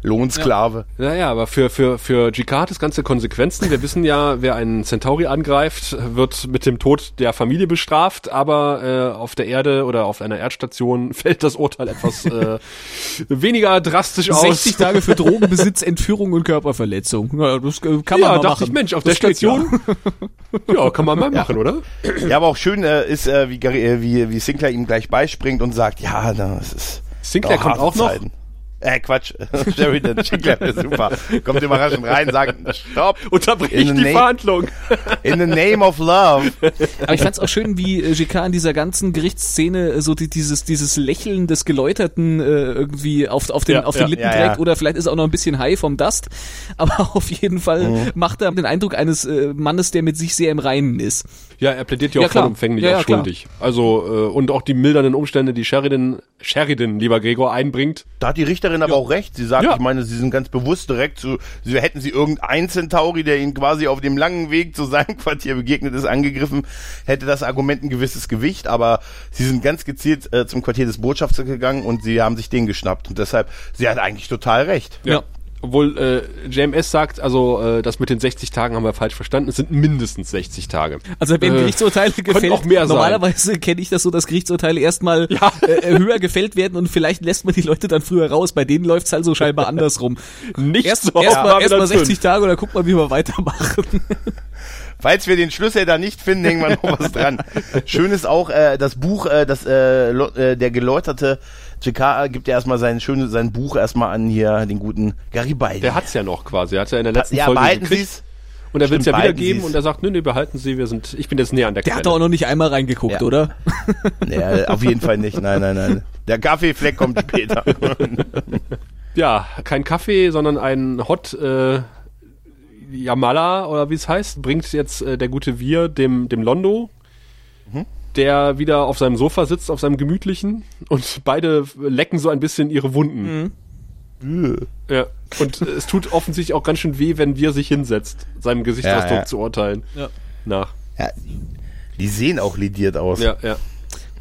Lohnsklave. Naja, aber für, für, für GK hat das Ganze Konsequenzen. Wir wissen ja, wer einen Centauri angreift, wird mit dem Tod der Familie bestraft, aber äh, auf der Erde oder auf einer Erdstation fällt das Urteil etwas äh, weniger drastisch aus. 60 Tage für Drogenbesitz, Entführung und Körperverletzung. Ja, das äh, kann man ja, mal dachte machen. ich, Mensch, auf Das der geht ja. Station. Ja. kann man mal machen, oder? Ja, aber auch schön äh, ist, äh, wie, Gary- äh, wie, wie Sinclair ihm gleich beispringt und sagt, ja, das ist. Sinclair kommt auch noch. Zeiten. Äh, Quatsch. Sheridan Sinclair ist super. Kommt überraschend rein, sagt, stopp. Unterbrich In the die Verhandlung. In the name of love. Aber ich fand's auch schön, wie äh, GK in dieser ganzen Gerichtsszene äh, so die, dieses, dieses Lächeln des Geläuterten äh, irgendwie auf, auf den, Ja, auf den ja. Lippen Ja, trägt oder vielleicht ist er auch noch ein bisschen high vom Dust. Aber auf jeden Fall macht er den Eindruck eines äh, Mannes, der mit sich sehr im Reinen ist. Ja, er plädiert ja Ja, auch klar. vollumfänglich Ja, ja, auf klar. schuldig. Also, äh, und auch die mildernden Umstände, die Sheridan, Sheridan, lieber Gregor, einbringt. Da hat die Richterin aber auch recht. Sie sagt, Ja. ich meine, sie sind ganz bewusst direkt zu, sie hätten sie irgendein Centauri, der ihnen quasi auf dem langen Weg zu seinem Quartier begegnet ist, angegriffen, hätte das Argument ein gewisses Gewicht, aber sie sind ganz gezielt äh, zum Quartier des Botschafters gegangen und sie haben sich den geschnappt. Und deshalb, sie hat eigentlich total recht. Ja. Obwohl äh, JMS sagt, also äh, das mit den 60 Tagen haben wir falsch verstanden. Es sind mindestens 60 Tage. Also wenn Äh, Gerichtsurteile gefällt, auch mehr normalerweise kenne ich das so, dass Gerichtsurteile erstmal Ja. äh, höher gefällt werden und vielleicht lässt man die Leute dann früher raus. Bei denen läuft's halt so scheinbar andersrum. Nicht Erst, so erst auf mal, erst mal Babylon 60 Tage und dann guckt man, wie wir weitermachen. Falls wir den Schlüssel da nicht finden, hängen wir noch was dran. Schön ist auch äh, das Buch, äh, das äh, äh, der geläuterte JK gibt ja erstmal sein schönes sein Buch erstmal an hier den guten Garibaldi. Der hat's ja noch quasi. Er hat ja in der letzten ja, Folge behalten gekriegt. Sie's. Und er will es ja wiedergeben und er sagt, nö, nö, behalten Sie, wir sind, ich bin jetzt näher an der Der Quelle. hat doch auch noch nicht einmal reingeguckt, Ja. oder? Nee, auf jeden Fall nicht. Nein, nein, nein. Der Kaffeefleck kommt später. ja, kein Kaffee, sondern ein Hot äh, Yamala oder wie es heißt, bringt jetzt äh, der gute Wir dem, dem Londo, der wieder auf seinem Sofa sitzt, auf seinem gemütlichen und beide lecken so ein bisschen ihre Wunden. Ja, und äh, es tut offensichtlich auch ganz schön weh, wenn Wir sich hinsetzt, seinem Gesichtsausdruck Ja, ja. zu urteilen. Ja. Nach. ja, die sehen auch lidiert aus. Ja, ja.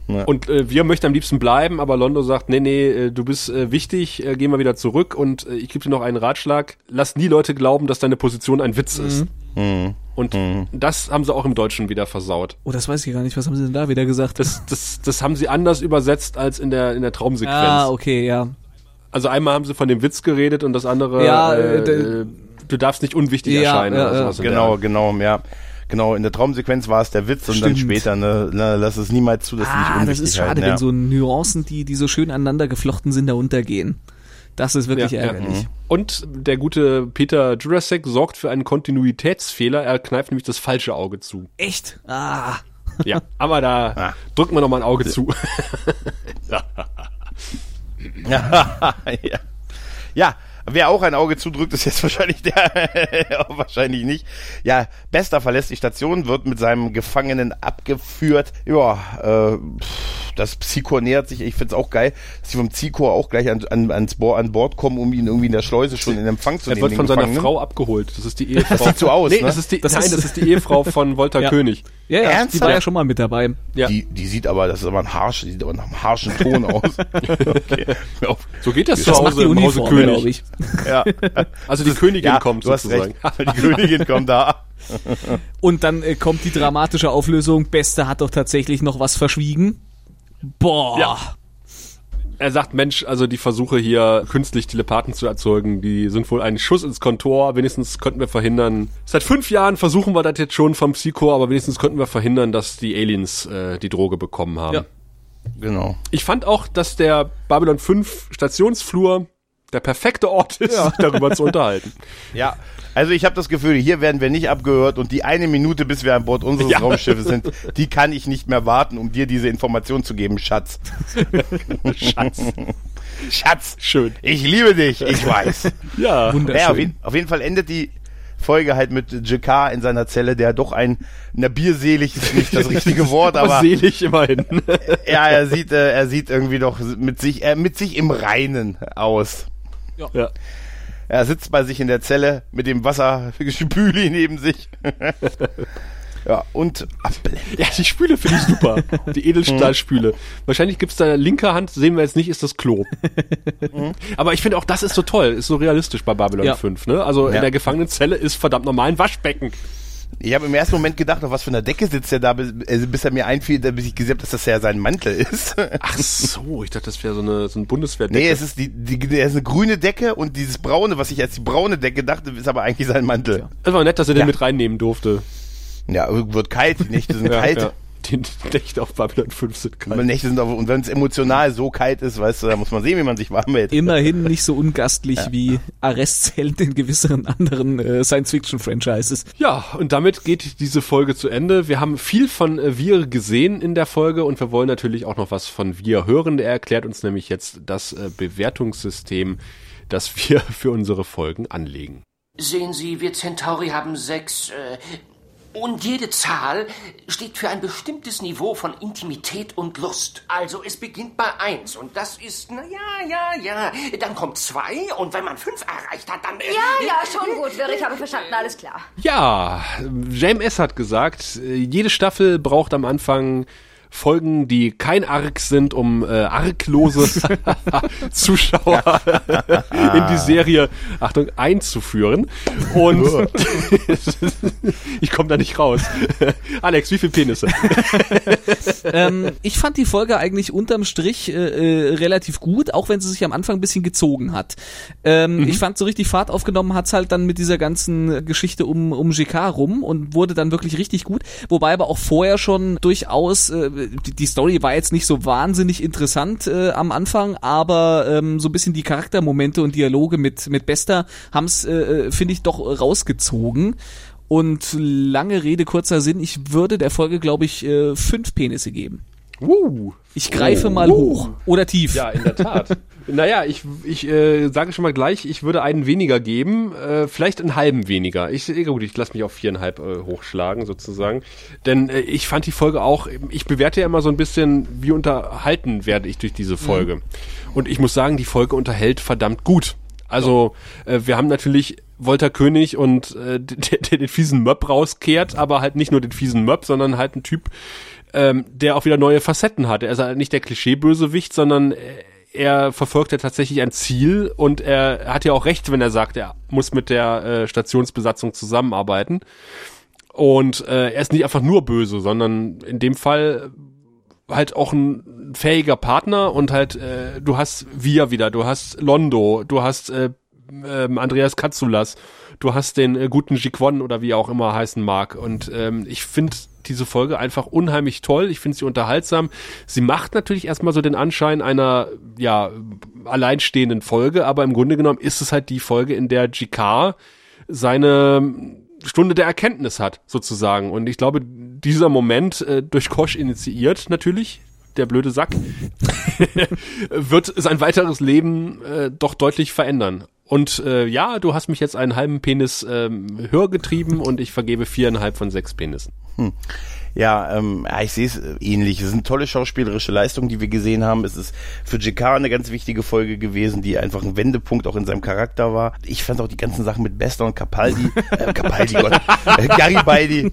Ja. Und äh, wir möchten am liebsten bleiben, aber Londo sagt, nee, nee, äh, du bist äh, wichtig, äh, geh mal wieder zurück und äh, ich gebe dir noch einen Ratschlag. Lass nie Leute glauben, dass deine Position ein Witz ist. Mhm. Und das haben sie auch im Deutschen wieder versaut. Oh, das weiß ich gar nicht. Was haben sie denn da wieder gesagt? Das, das, das haben sie anders übersetzt als in der, in der Traumsequenz. ah, okay, ja. Also einmal haben sie von dem Witz geredet und das andere, Ja, äh, du darfst nicht unwichtig Ja, erscheinen. ja, oder sowas Genau, genau, ja. Genau, in der Traumsequenz war es der Witz und dann Stimmt. später, ne, ne, lass es niemals zu, dass nicht Ah, unwichtig das ist schade, halten, wenn ja. so Nuancen, die, die so schön aneinander geflochten sind, da untergehen. Das ist wirklich Ja, ja. ärgerlich. Und der gute Peter Jurasek sorgt für einen Kontinuitätsfehler. Er kneift nämlich das falsche Auge zu. Echt? Ah. Ja, aber da Ah. drücken wir noch mal ein Auge zu. ja. ja, wer auch ein Auge zudrückt, ist jetzt wahrscheinlich der, wahrscheinlich nicht. Ja, Bester verlässt die Station, wird mit seinem Gefangenen abgeführt. Ja, äh, pff, das Psychor nähert sich, ich find's auch geil, dass sie vom Psychor auch gleich an, an, ans Bo an Bord kommen, um ihn irgendwie in der Schleuse schon in Empfang zu Er nehmen. wird den von seiner. Frau abgeholt. Das ist die Ehefrau. Das sieht so aus, nee, ne? das ist die, Das nein, ist- das ist die Ehefrau von Walter Ja. König. Ja, ja, die Ernsthaft? war ja schon mal mit dabei. Ja. Die, die sieht aber, das ist aber ein harsch, die sieht aber nach einem harschen Ton aus. okay. So geht das, Das zu macht die Hause im Hause König. glaube ich. Ja. Also die Königin ja, kommt du hast sozusagen. recht. Die Königin kommt da. Und dann äh, kommt die dramatische Auflösung. Beste hat doch tatsächlich noch was verschwiegen. Boah. Ja. Er sagt, Mensch, also die Versuche hier künstlich Telepathen zu erzeugen, die sind wohl ein Schuss ins Kontor. Wenigstens könnten wir verhindern. Seit fünf Jahren versuchen wir das jetzt schon vom Psycho, aber wenigstens könnten wir verhindern, dass die Aliens äh, die Droge bekommen haben. Ja. Genau. Ich fand auch, dass der Babylon 5 Stationsflur der perfekte Ort ist, sich darüber zu unterhalten. Ja, also ich habe das Gefühl, hier werden wir nicht abgehört und die eine Minute, bis wir an Bord unseres Ja. Raumschiffes sind, die kann ich nicht mehr warten, um dir diese Information zu geben, Schatz. Schatz. Schatz, Schön. ich liebe dich, ich weiß. Ja. Wunderschön. Naja, auf, jeden, auf jeden Fall endet die Folge halt mit JK in seiner Zelle, der doch ein, na bierselig ist nicht das richtige Wort, Aber aber selig immerhin. ja, er sieht, äh, er sieht irgendwie doch mit sich, äh, mit sich im Reinen aus. Ja. ja. Er sitzt bei sich in der Zelle mit dem Wasserspüli neben sich. Ja, und abblenden. Ja, die Spüle finde ich super. Die Edelstahlspüle. Wahrscheinlich gibt's da linke Hand, sehen wir jetzt nicht, ist das Klo. Mhm. Aber ich finde auch, das ist so toll, ist so realistisch bei Babylon ja. 5. Ne? Also ja. in der Gefangenenzelle ist verdammt normal ein Waschbecken. Ich habe im ersten Moment gedacht, auf was für einer Decke sitzt er da, bis, also bis er mir einfiel, bis ich gesehen habe, dass das ja sein Mantel ist. Ach so, ich dachte, das wäre so eine, so ein Bundeswehrdecke. Nee, es ist die, die, es ist eine grüne Decke und dieses braune, was ich als die braune Decke dachte, ist aber eigentlich sein Mantel. Es war nett, dass er ja. den mit reinnehmen durfte. Ja, wird kalt, die Nächte sind ja, kalt. Die Nächte auf Babylon 5 sind kalt. Die Nächte sind auf, und wenn es emotional so kalt ist, weißt du, da muss man sehen, wie man sich warm hält. Immerhin nicht so ungastlich ja. wie Arrestzellen in gewisseren anderen äh, Science-Fiction-Franchises. Ja, und damit geht diese Folge zu Ende. Wir haben viel von äh, Wir gesehen in der Folge und wir wollen natürlich auch noch was von Wir hören. Er erklärt uns nämlich jetzt das äh, Bewertungssystem, das wir für unsere Folgen anlegen. Sehen Sie, wir Centauri haben sechs. Äh, und jede Zahl steht für ein bestimmtes Niveau von Intimität und Lust. Also es beginnt bei eins und das ist, na ja, ja, ja. Dann kommt zwei und wenn man fünf erreicht hat, dann... Äh, ja, ja, schon gut, Wirr, ich habe verstanden, alles klar. Ja, JMS hat gesagt, jede Staffel braucht am Anfang Folgen, die kein Arc sind, um äh, arglose Zuschauer in die Serie, Achtung, einzuführen. Und ich komme da nicht raus. Alex, wie viele Penisse? ähm, ich fand die Folge eigentlich unterm Strich äh, äh, relativ gut, auch wenn sie sich am Anfang ein bisschen gezogen hat. Ähm, mhm. Ich fand so richtig Fahrt aufgenommen hat's halt dann mit dieser ganzen Geschichte um, um GK rum und wurde dann wirklich richtig gut. Wobei aber auch vorher schon durchaus äh, die, die Story war jetzt nicht so wahnsinnig interessant äh, am Anfang, aber ähm, so ein bisschen die Charaktermomente und Dialoge mit, mit Bester haben's, äh, äh finde ich, doch rausgezogen. Und lange Rede, kurzer Sinn, ich würde der Folge, glaube ich, äh, fünf Penisse geben. Uh, ich greife uh, mal uh. hoch oder tief. Ja, in der Tat. naja, ich, ich äh, sage schon mal gleich, ich würde einen weniger geben, äh, vielleicht einen halben weniger. Ich, gut, ich lasse mich auf viereinhalb äh, hochschlagen sozusagen. Denn äh, ich fand die Folge auch, ich bewerte ja immer so ein bisschen, wie unterhalten werde ich durch diese Folge. Mhm. Und ich muss sagen, die Folge unterhält verdammt gut. Also äh, wir haben natürlich Wolter König und äh, der, der den fiesen Möb rauskehrt, aber halt nicht nur den fiesen Möb, sondern halt ein Typ, ähm, der auch wieder neue Facetten hat. Er ist halt nicht der Klischeebösewicht, sondern er verfolgt ja tatsächlich ein Ziel und er hat ja auch recht, wenn er sagt, er muss mit der äh, Stationsbesatzung zusammenarbeiten. Und äh, er ist nicht einfach nur böse, sondern in dem Fall halt auch ein fähiger Partner und halt äh, du hast Via wieder, du hast Londo, du hast äh, äh, Andreas Katsulas, du hast den äh, guten Jikwon oder wie er auch immer heißen mag und ähm, ich finde diese Folge einfach unheimlich toll. Ich finde sie unterhaltsam. Sie macht natürlich erstmal so den Anschein einer, ja, alleinstehenden Folge, aber im Grunde genommen ist es halt die Folge, in der GK seine Stunde der Erkenntnis hat, sozusagen. Und ich glaube, dieser Moment, äh, durch Kosch initiiert natürlich, der blöde Sack, wird sein weiteres Leben äh, doch deutlich verändern. Und äh, ja, du hast mich jetzt einen halben Penis ähm, höher getrieben und ich vergebe viereinhalb von sechs Penissen. Hm. Ja, ähm, ja, ich sehe es ähnlich. Es sind tolle schauspielerische Leistungen, die wir gesehen haben. Es ist für JK eine ganz wichtige Folge gewesen, die einfach ein Wendepunkt auch in seinem Charakter war. Ich fand auch die ganzen Sachen mit Bester und Capaldi, äh, Capaldi, Gott, äh, Garibaldi,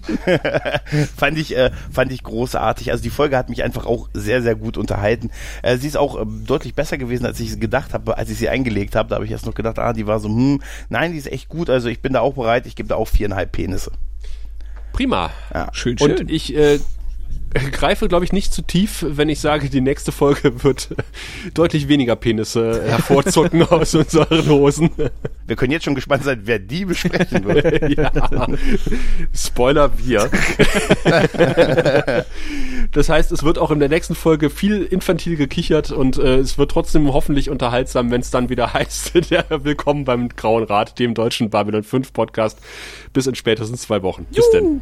fand ich, äh, fand ich großartig. Also die Folge hat mich einfach auch sehr, sehr gut unterhalten. Äh, sie ist auch äh, deutlich besser gewesen, als ich gedacht habe, als ich sie eingelegt habe. Da habe ich erst noch gedacht, ah, die war so, hm, nein, die ist echt gut. Also ich bin da auch bereit. Ich gebe da auch viereinhalb Penisse. Prima. Ja. Schön, schön. Und ich äh, greife, glaube ich, nicht zu tief, wenn ich sage, die nächste Folge wird deutlich weniger Penisse hervorzucken aus unseren Hosen. Wir können jetzt schon gespannt sein, wer die besprechen wird. ja. Spoiler wir. das heißt, es wird auch in der nächsten Folge viel infantil gekichert und äh, es wird trotzdem hoffentlich unterhaltsam, wenn es dann wieder heißt, der Willkommen beim Grauen Rat, dem deutschen Babylon 5 Podcast. Bis in spätestens zwei Wochen. Bis denn.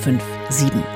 8257. Eine